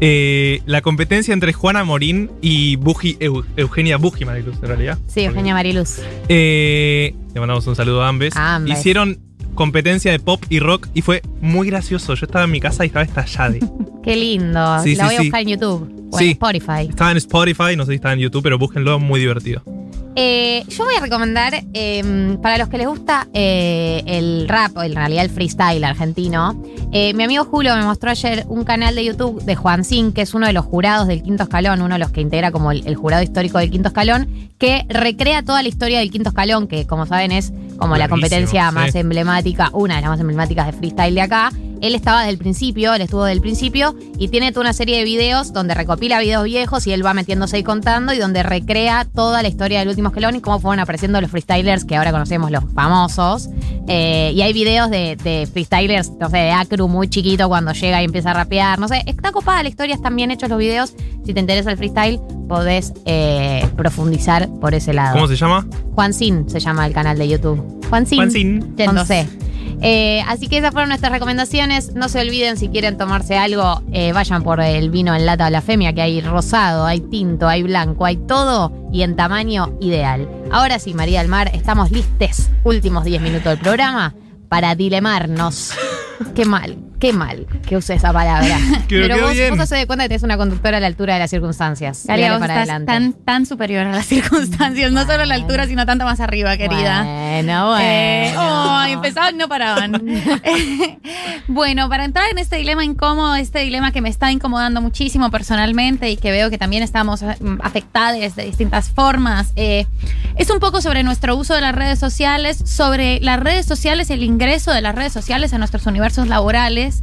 Eh, la competencia entre Juana Morín y Eu- Eugenia Buji, Mariluz, en realidad. Sí, Eugenia Mariluz. Eh, le mandamos un saludo a ambes. A ambes. Hicieron competencia de pop y rock y fue muy gracioso. Yo estaba en mi casa y estaba estallada. Qué lindo. Sí, la sí, voy a sí. buscar en YouTube. O en. Spotify. estaba en Spotify, no sé si estaba en YouTube, pero búsquenlo, muy divertido. Eh, yo voy a recomendar, eh, para los que les gusta eh, el rap, o en realidad el freestyle argentino, eh, mi amigo Julio me mostró ayer un canal de YouTube de Juan Sin, que es uno de los jurados del Quinto Escalón, uno de los que integra como el, el jurado histórico del Quinto Escalón, que recrea toda la historia del Quinto Escalón, que como saben es como la competencia sí. más emblemática, una de las más emblemáticas de freestyle de acá. Él estaba desde el principio, él estuvo desde el principio y tiene toda una serie de videos donde recopila videos viejos y él va metiéndose y contando y donde recrea toda la historia del último escalón y cómo fueron apareciendo los freestylers que ahora conocemos, los famosos. Eh, y hay videos de, de freestylers, no sé, de Acru muy chiquito cuando llega y empieza a rapear. No sé, está copada la historia, están bien hechos los videos. Si te interesa el freestyle, podés eh, profundizar por ese lado. ¿Cómo se llama? Juan Sin se llama el canal de YouTube. Juan Sin. Juan Sin. Con C. Eh, así que esas fueron nuestras recomendaciones. No se olviden, si quieren tomarse algo, eh, vayan por el vino en lata blasfemia, que hay rosado, hay tinto, hay blanco, hay todo y en tamaño ideal. Ahora sí, María del Mar, estamos listes, últimos 10 minutos del programa, para dilemarnos. Qué mal. Qué mal que use esa palabra. Pero vos, bien. vos sos de cuenta que tenés una conductora a la altura de las circunstancias. Galia, Dale vos para estás adelante. tan, tan superior a las circunstancias, no solo a la altura, sino tanto más arriba, querida. Bueno, bueno. Eh, ay, empezaban y no paraban. bueno, para entrar en este dilema incómodo, este dilema que me está incomodando muchísimo personalmente y que veo que también estamos mm, afectados de distintas formas, eh, es un poco sobre nuestro uso de las redes sociales, sobre las redes sociales, el ingreso de las redes sociales a nuestros universos laborales.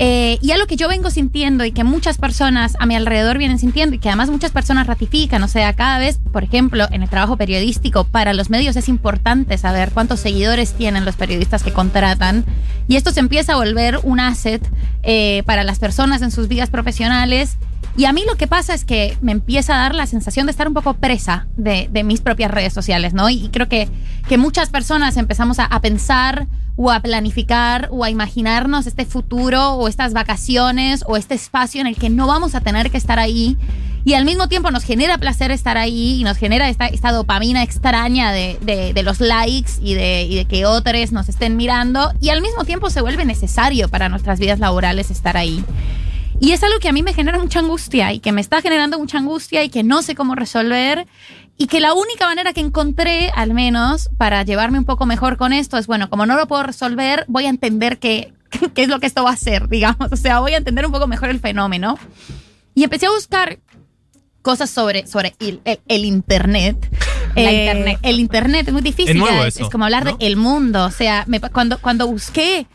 Eh, y algo que yo vengo sintiendo y que muchas personas a mi alrededor vienen sintiendo y que además muchas personas ratifican, o sea, cada vez, por ejemplo, en el trabajo periodístico, para los medios es importante saber cuántos seguidores tienen los periodistas que contratan y esto se empieza a volver un asset eh, para las personas en sus vidas profesionales. Y a mí lo que pasa es que me empieza a dar la sensación de estar un poco presa de, de mis propias redes sociales, ¿no? Y creo que, que muchas personas empezamos a, a pensar o a planificar o a imaginarnos este futuro o estas vacaciones o este espacio en el que no vamos a tener que estar ahí. Y al mismo tiempo nos genera placer estar ahí y nos genera esta, esta dopamina extraña de, de- los likes y de, y de que otros nos estén mirando. Y al mismo tiempo se vuelve necesario para nuestras vidas laborales estar ahí. Y es algo que a mí me genera mucha angustia y que me está generando mucha angustia y que no sé cómo resolver. Y que la única manera que encontré, al menos, para llevarme un poco mejor con esto es, bueno, como no lo puedo resolver, voy a entender qué, qué es lo que esto va a hacer, digamos. O sea, voy a entender un poco mejor el fenómeno. Y empecé a buscar cosas sobre, sobre el, el- el Internet. Eh, La Internet. El Internet es muy difícil. Es nuevo ya, eso, es como hablar ¿no? del mundo. O sea, me cuando, cuando busqué,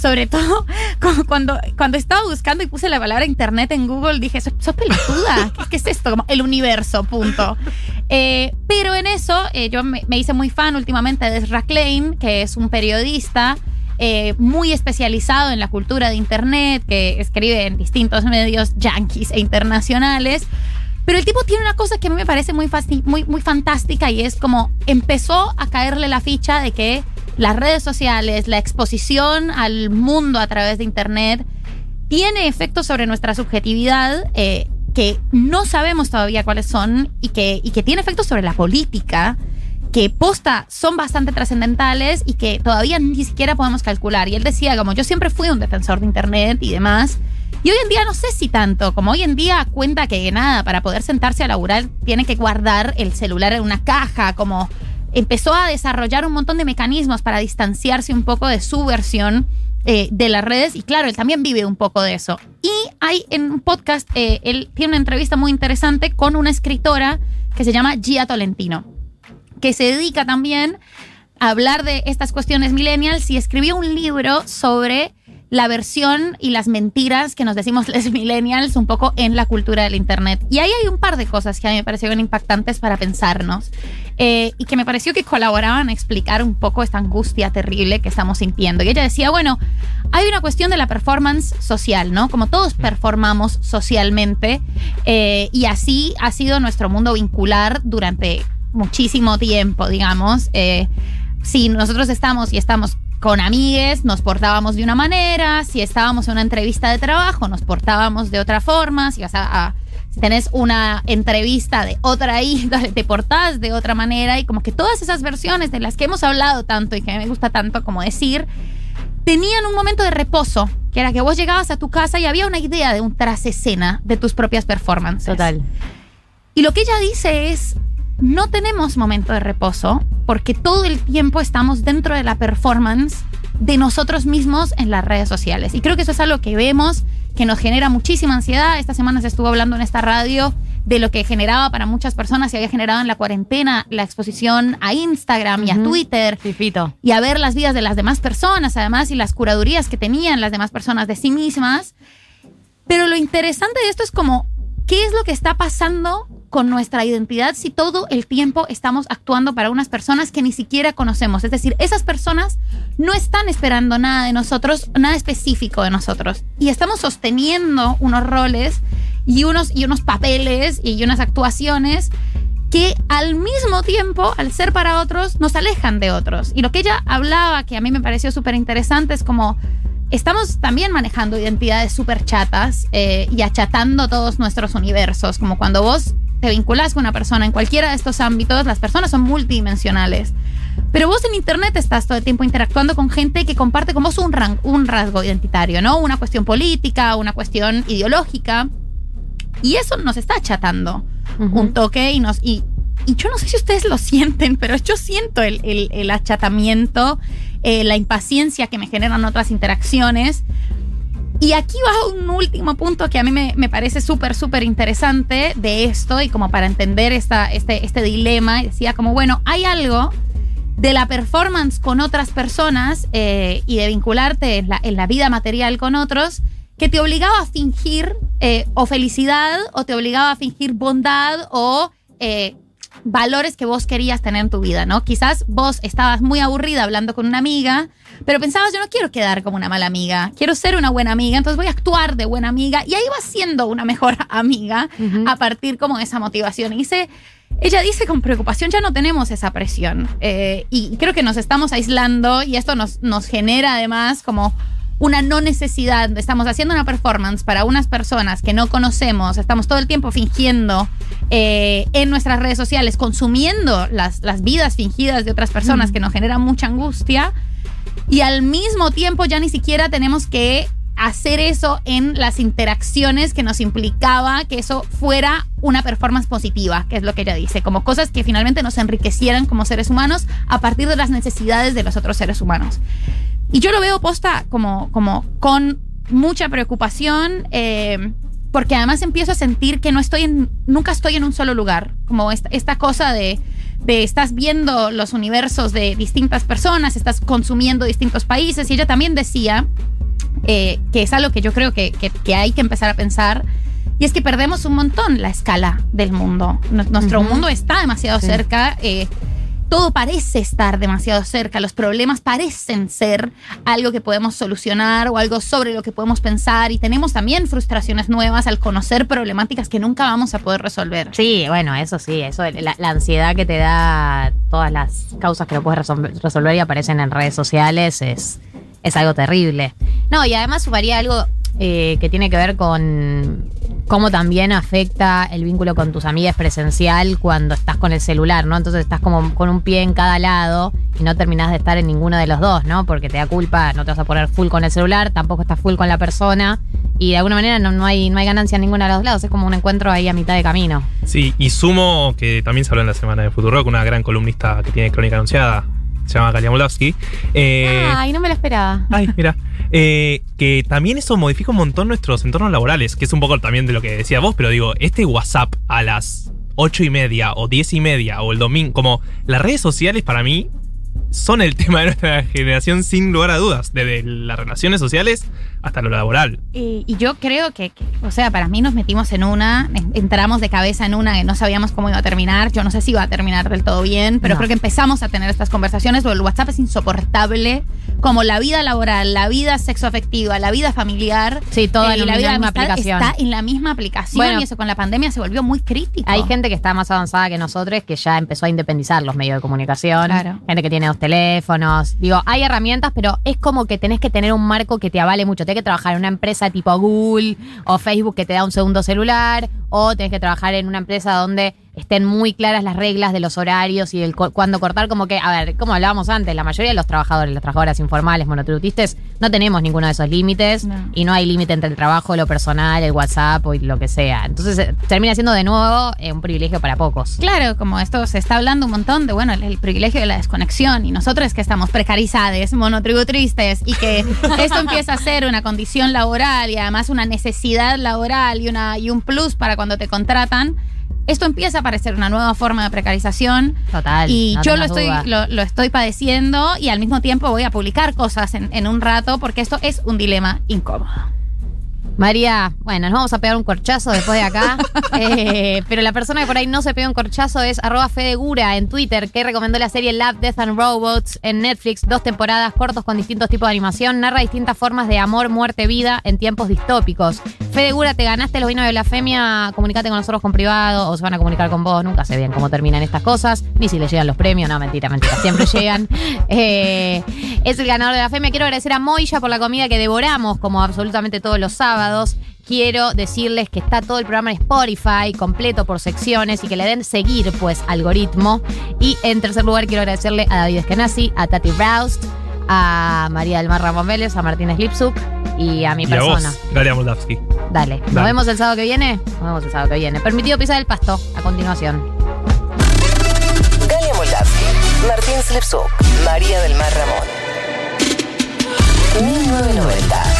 sobre todo cu- cuando, cuando estaba buscando y puse la palabra Internet en Google, dije, sos, sos pelotuda. ¿Qué, qué es esto? Como el universo, punto. Eh, pero en eso eh, yo me, me hice muy fan últimamente de Ezra Klein, que es un periodista eh, muy especializado en la cultura de Internet, que escribe en distintos medios yanquis e internacionales. Pero el tipo tiene una cosa que a mí me parece muy, muy, muy fantástica y es como empezó a caerle la ficha de que las redes sociales, la exposición al mundo a través de Internet, tiene efectos sobre nuestra subjetividad eh, que no sabemos todavía cuáles son y que, y que tiene efectos sobre la política que posta son bastante trascendentales y que todavía ni siquiera podemos calcular. Y él decía, como yo siempre fui un defensor de Internet y demás, y hoy en día no sé si tanto, como hoy en día cuenta que nada, para poder sentarse a laburar tiene que guardar el celular en una caja, como empezó a desarrollar un montón de mecanismos para distanciarse un poco de su versión eh, de las redes y claro, él también vive un poco de eso. Y hay en un podcast, eh, él tiene una entrevista muy interesante con una escritora que se llama Gia Tolentino, que se dedica también a hablar de estas cuestiones millennials y escribió un libro sobre la versión y las mentiras que nos decimos los millennials un poco en la cultura del Internet. Y ahí hay un par de cosas que a mí me parecieron impactantes para pensarnos eh, y que me pareció que colaboraban a explicar un poco esta angustia terrible que estamos sintiendo. Y ella decía, bueno, hay una cuestión de la performance social, ¿no? Como todos performamos socialmente eh, y así ha sido nuestro mundo vincular durante muchísimo tiempo, digamos. Eh, si nosotros estamos y estamos con amigues, nos portábamos de una manera, si estábamos en una entrevista de trabajo, nos portábamos de otra forma, si vas a, a- si tenés una entrevista de otra índole, te portás de otra manera y como que todas esas versiones de las que hemos hablado tanto y que me gusta tanto como decir, tenían un momento de reposo, que era que vos llegabas a tu casa y había una idea de un tras escena de tus propias performances. Total. Y lo que ella dice es, no tenemos momento de reposo porque todo el tiempo estamos dentro de la performance de nosotros mismos en las redes sociales. Y creo que eso es algo que vemos, que nos genera muchísima ansiedad. Esta semana se estuvo hablando en esta radio de lo que generaba para muchas personas y había generado en la cuarentena la exposición a Instagram y a. Twitter Fifito. y a ver las vidas de las demás personas, además, y las curadurías que tenían las demás personas de sí mismas. Pero lo interesante de esto es como, ¿qué es lo que está pasando con nuestra identidad si todo el tiempo estamos actuando para unas personas que ni siquiera conocemos? Es decir, esas personas no están esperando nada de nosotros, nada específico de nosotros. Y estamos sosteniendo unos roles y unos, y unos papeles y unas actuaciones que al mismo tiempo, al ser para otros, nos alejan de otros. Y lo que ella hablaba, que a mí me pareció súper interesante, es como estamos también manejando identidades súper chatas eh, y achatando todos nuestros universos, como cuando vos te vinculas con una persona en cualquiera de estos ámbitos, las personas son multidimensionales. Pero vos en internet estás todo el tiempo interactuando con gente que comparte con vos un rasgo identitario, ¿no? Una cuestión política, una cuestión ideológica. Y eso nos está achatando un toque y nos. Y, y yo no sé si ustedes lo sienten, pero yo siento el, el- achatamiento, eh, la impaciencia que me generan otras interacciones. Y aquí va un último punto que a mí me, parece súper, súper interesante de esto y como para entender esta, este, este dilema. Decía como, bueno, hay algo de la performance con otras personas eh, y de vincularte en la, en la vida material con otros que te obligaba a fingir eh, o felicidad o te obligaba a fingir bondad o eh, valores que vos querías tener en tu vida, ¿no? Quizás vos estabas muy aburrida hablando con una amiga, pero pensabas, yo no quiero quedar como una mala amiga, quiero ser una buena amiga, entonces voy a actuar de buena amiga y ahí vas siendo una mejor amiga a partir como de esa motivación. Y dice, ella dice con preocupación, ya no tenemos esa presión eh, y creo que nos estamos aislando y esto nos, nos genera además como una no necesidad. Estamos haciendo una performance para unas personas que no conocemos, estamos todo el tiempo fingiendo eh, en nuestras redes sociales, consumiendo las, las vidas fingidas de otras personas que nos generan mucha angustia. Y al mismo tiempo ya ni siquiera tenemos que hacer eso en las interacciones que nos implicaba que eso fuera una performance positiva, que es lo que ella dice, como cosas que finalmente nos enriquecieran como seres humanos a partir de las necesidades de los otros seres humanos. Y yo lo veo posta como, como con mucha preocupación, eh, porque además empiezo a sentir que no estoy en, nunca estoy en un solo lugar, como esta, esta cosa de, de estás viendo los universos de distintas personas, estás consumiendo distintos países, y ella también decía, eh, que es algo que yo creo que, que- que hay que empezar a pensar, y es que perdemos un montón la escala del mundo. Nuestro mundo está demasiado Sí. cerca. eh, todo parece estar demasiado cerca, los problemas parecen ser algo que podemos solucionar o algo sobre lo que podemos pensar y tenemos también frustraciones nuevas al conocer problemáticas que nunca vamos a poder resolver. Sí, bueno, eso sí, eso la, ansiedad que te da todas las causas que no puedes resol- resolver y aparecen en redes sociales es, es algo terrible. No, y además sumaría algo eh, que tiene que ver con cómo también afecta el vínculo con tus amigas presencial cuando estás con el celular, ¿no? Entonces estás como con un pie en cada lado y no terminás de estar en ninguno de los dos, ¿no? Porque te da culpa, no te vas a poner full con el celular, tampoco estás full con la persona y de alguna manera no, no hay, no hay ganancia en ninguno de los lados, es como un encuentro ahí a mitad de camino. Sí, y sumo que también se habló en la semana de Futuro con una gran columnista que tiene crónica anunciada, se llama Galia Moldavsky. Eh, Ay, no me lo esperaba. Ay, mira. Eh, que también eso modifica un montón nuestros entornos laborales, que es un poco también de lo que decía vos, pero digo, este WhatsApp a las ocho y media o diez y media o el domingo, como las redes sociales para mí son el tema de nuestra generación sin lugar a dudas, desde las relaciones sociales hasta lo laboral. Y, y yo creo que, que, o sea, para mí nos metimos en una, en- entramos de cabeza en una que no sabíamos cómo iba a terminar. Yo no sé si iba a terminar del todo bien, pero No. creo que empezamos a tener estas conversaciones. porque El WhatsApp es insoportable, como la vida laboral, la vida sexoafectiva, la vida familiar. Sí, toda y una la vida misma aplicación. Está en la misma aplicación Bueno. y eso con la pandemia se volvió muy crítico. Hay gente que está más avanzada que nosotros que ya empezó a independizar los medios de comunicación. Claro. Gente que tiene dos teléfonos. Digo, hay herramientas, pero es como que tenés que tener un marco que te avale mucho. Tenés que trabajar en una empresa tipo Google o Facebook que te da un segundo celular. O tenés que trabajar en una empresa donde estén muy claras las reglas de los horarios y el cu- cuándo cortar. Como que, a ver, como hablábamos antes, la mayoría de los trabajadores, las trabajadoras informales, monotributistas, no tenemos ninguno de esos límites. Y no hay límite entre el trabajo, lo personal, el WhatsApp o lo que sea. Entonces eh, termina siendo de nuevo eh, un privilegio para pocos. Claro, como esto se está hablando un montón de, bueno, el, el privilegio de la desconexión y nosotros que estamos precarizadas, monotributristes y que esto empieza a ser una condición laboral y además una necesidad laboral y, una, y un plus para cuando te contratan, esto empieza a parecer una nueva forma de precarización. Total. Y no yo lo estoy, lo estoy padeciendo y al mismo tiempo voy a publicar cosas en, en un rato porque esto es un dilema incómodo. María, bueno, nos vamos a pegar un corchazo después de acá. Eh, pero la persona que por ahí no se pega un corchazo es arroba Fedegura en Twitter, que recomendó la serie Love, Death and Robots en Netflix. Dos temporadas cortos con distintos tipos de animación. Narra distintas formas de amor, muerte, vida en tiempos distópicos. Fede Gura, te ganaste los vinos de blasfemia, comunicate con nosotros con privado o se van a comunicar con vos, nunca sé bien cómo terminan estas cosas, ni si le llegan los premios, no, mentira, mentira, siempre llegan. Eh, es el ganador de la blasfemia. Quiero agradecer a Moya por la comida que devoramos, como absolutamente todos los sábados quiero decirles que está todo el programa en Spotify, completo por secciones, y que le den seguir, pues, algoritmo. Y en tercer lugar, quiero agradecerle a David Eskenazi, a Tati Roust, a María del Mar Ramón Vélez, a Martín Slipsuk y a mi y persona. A Galia Moldavsky. Dale. ¿Nos vemos el sábado que viene? Nos vemos el sábado que viene. Permitido pisar el pasto a continuación. Galia Moldavsky, Martín Slipsuk, María del Mar Ramón. 1990.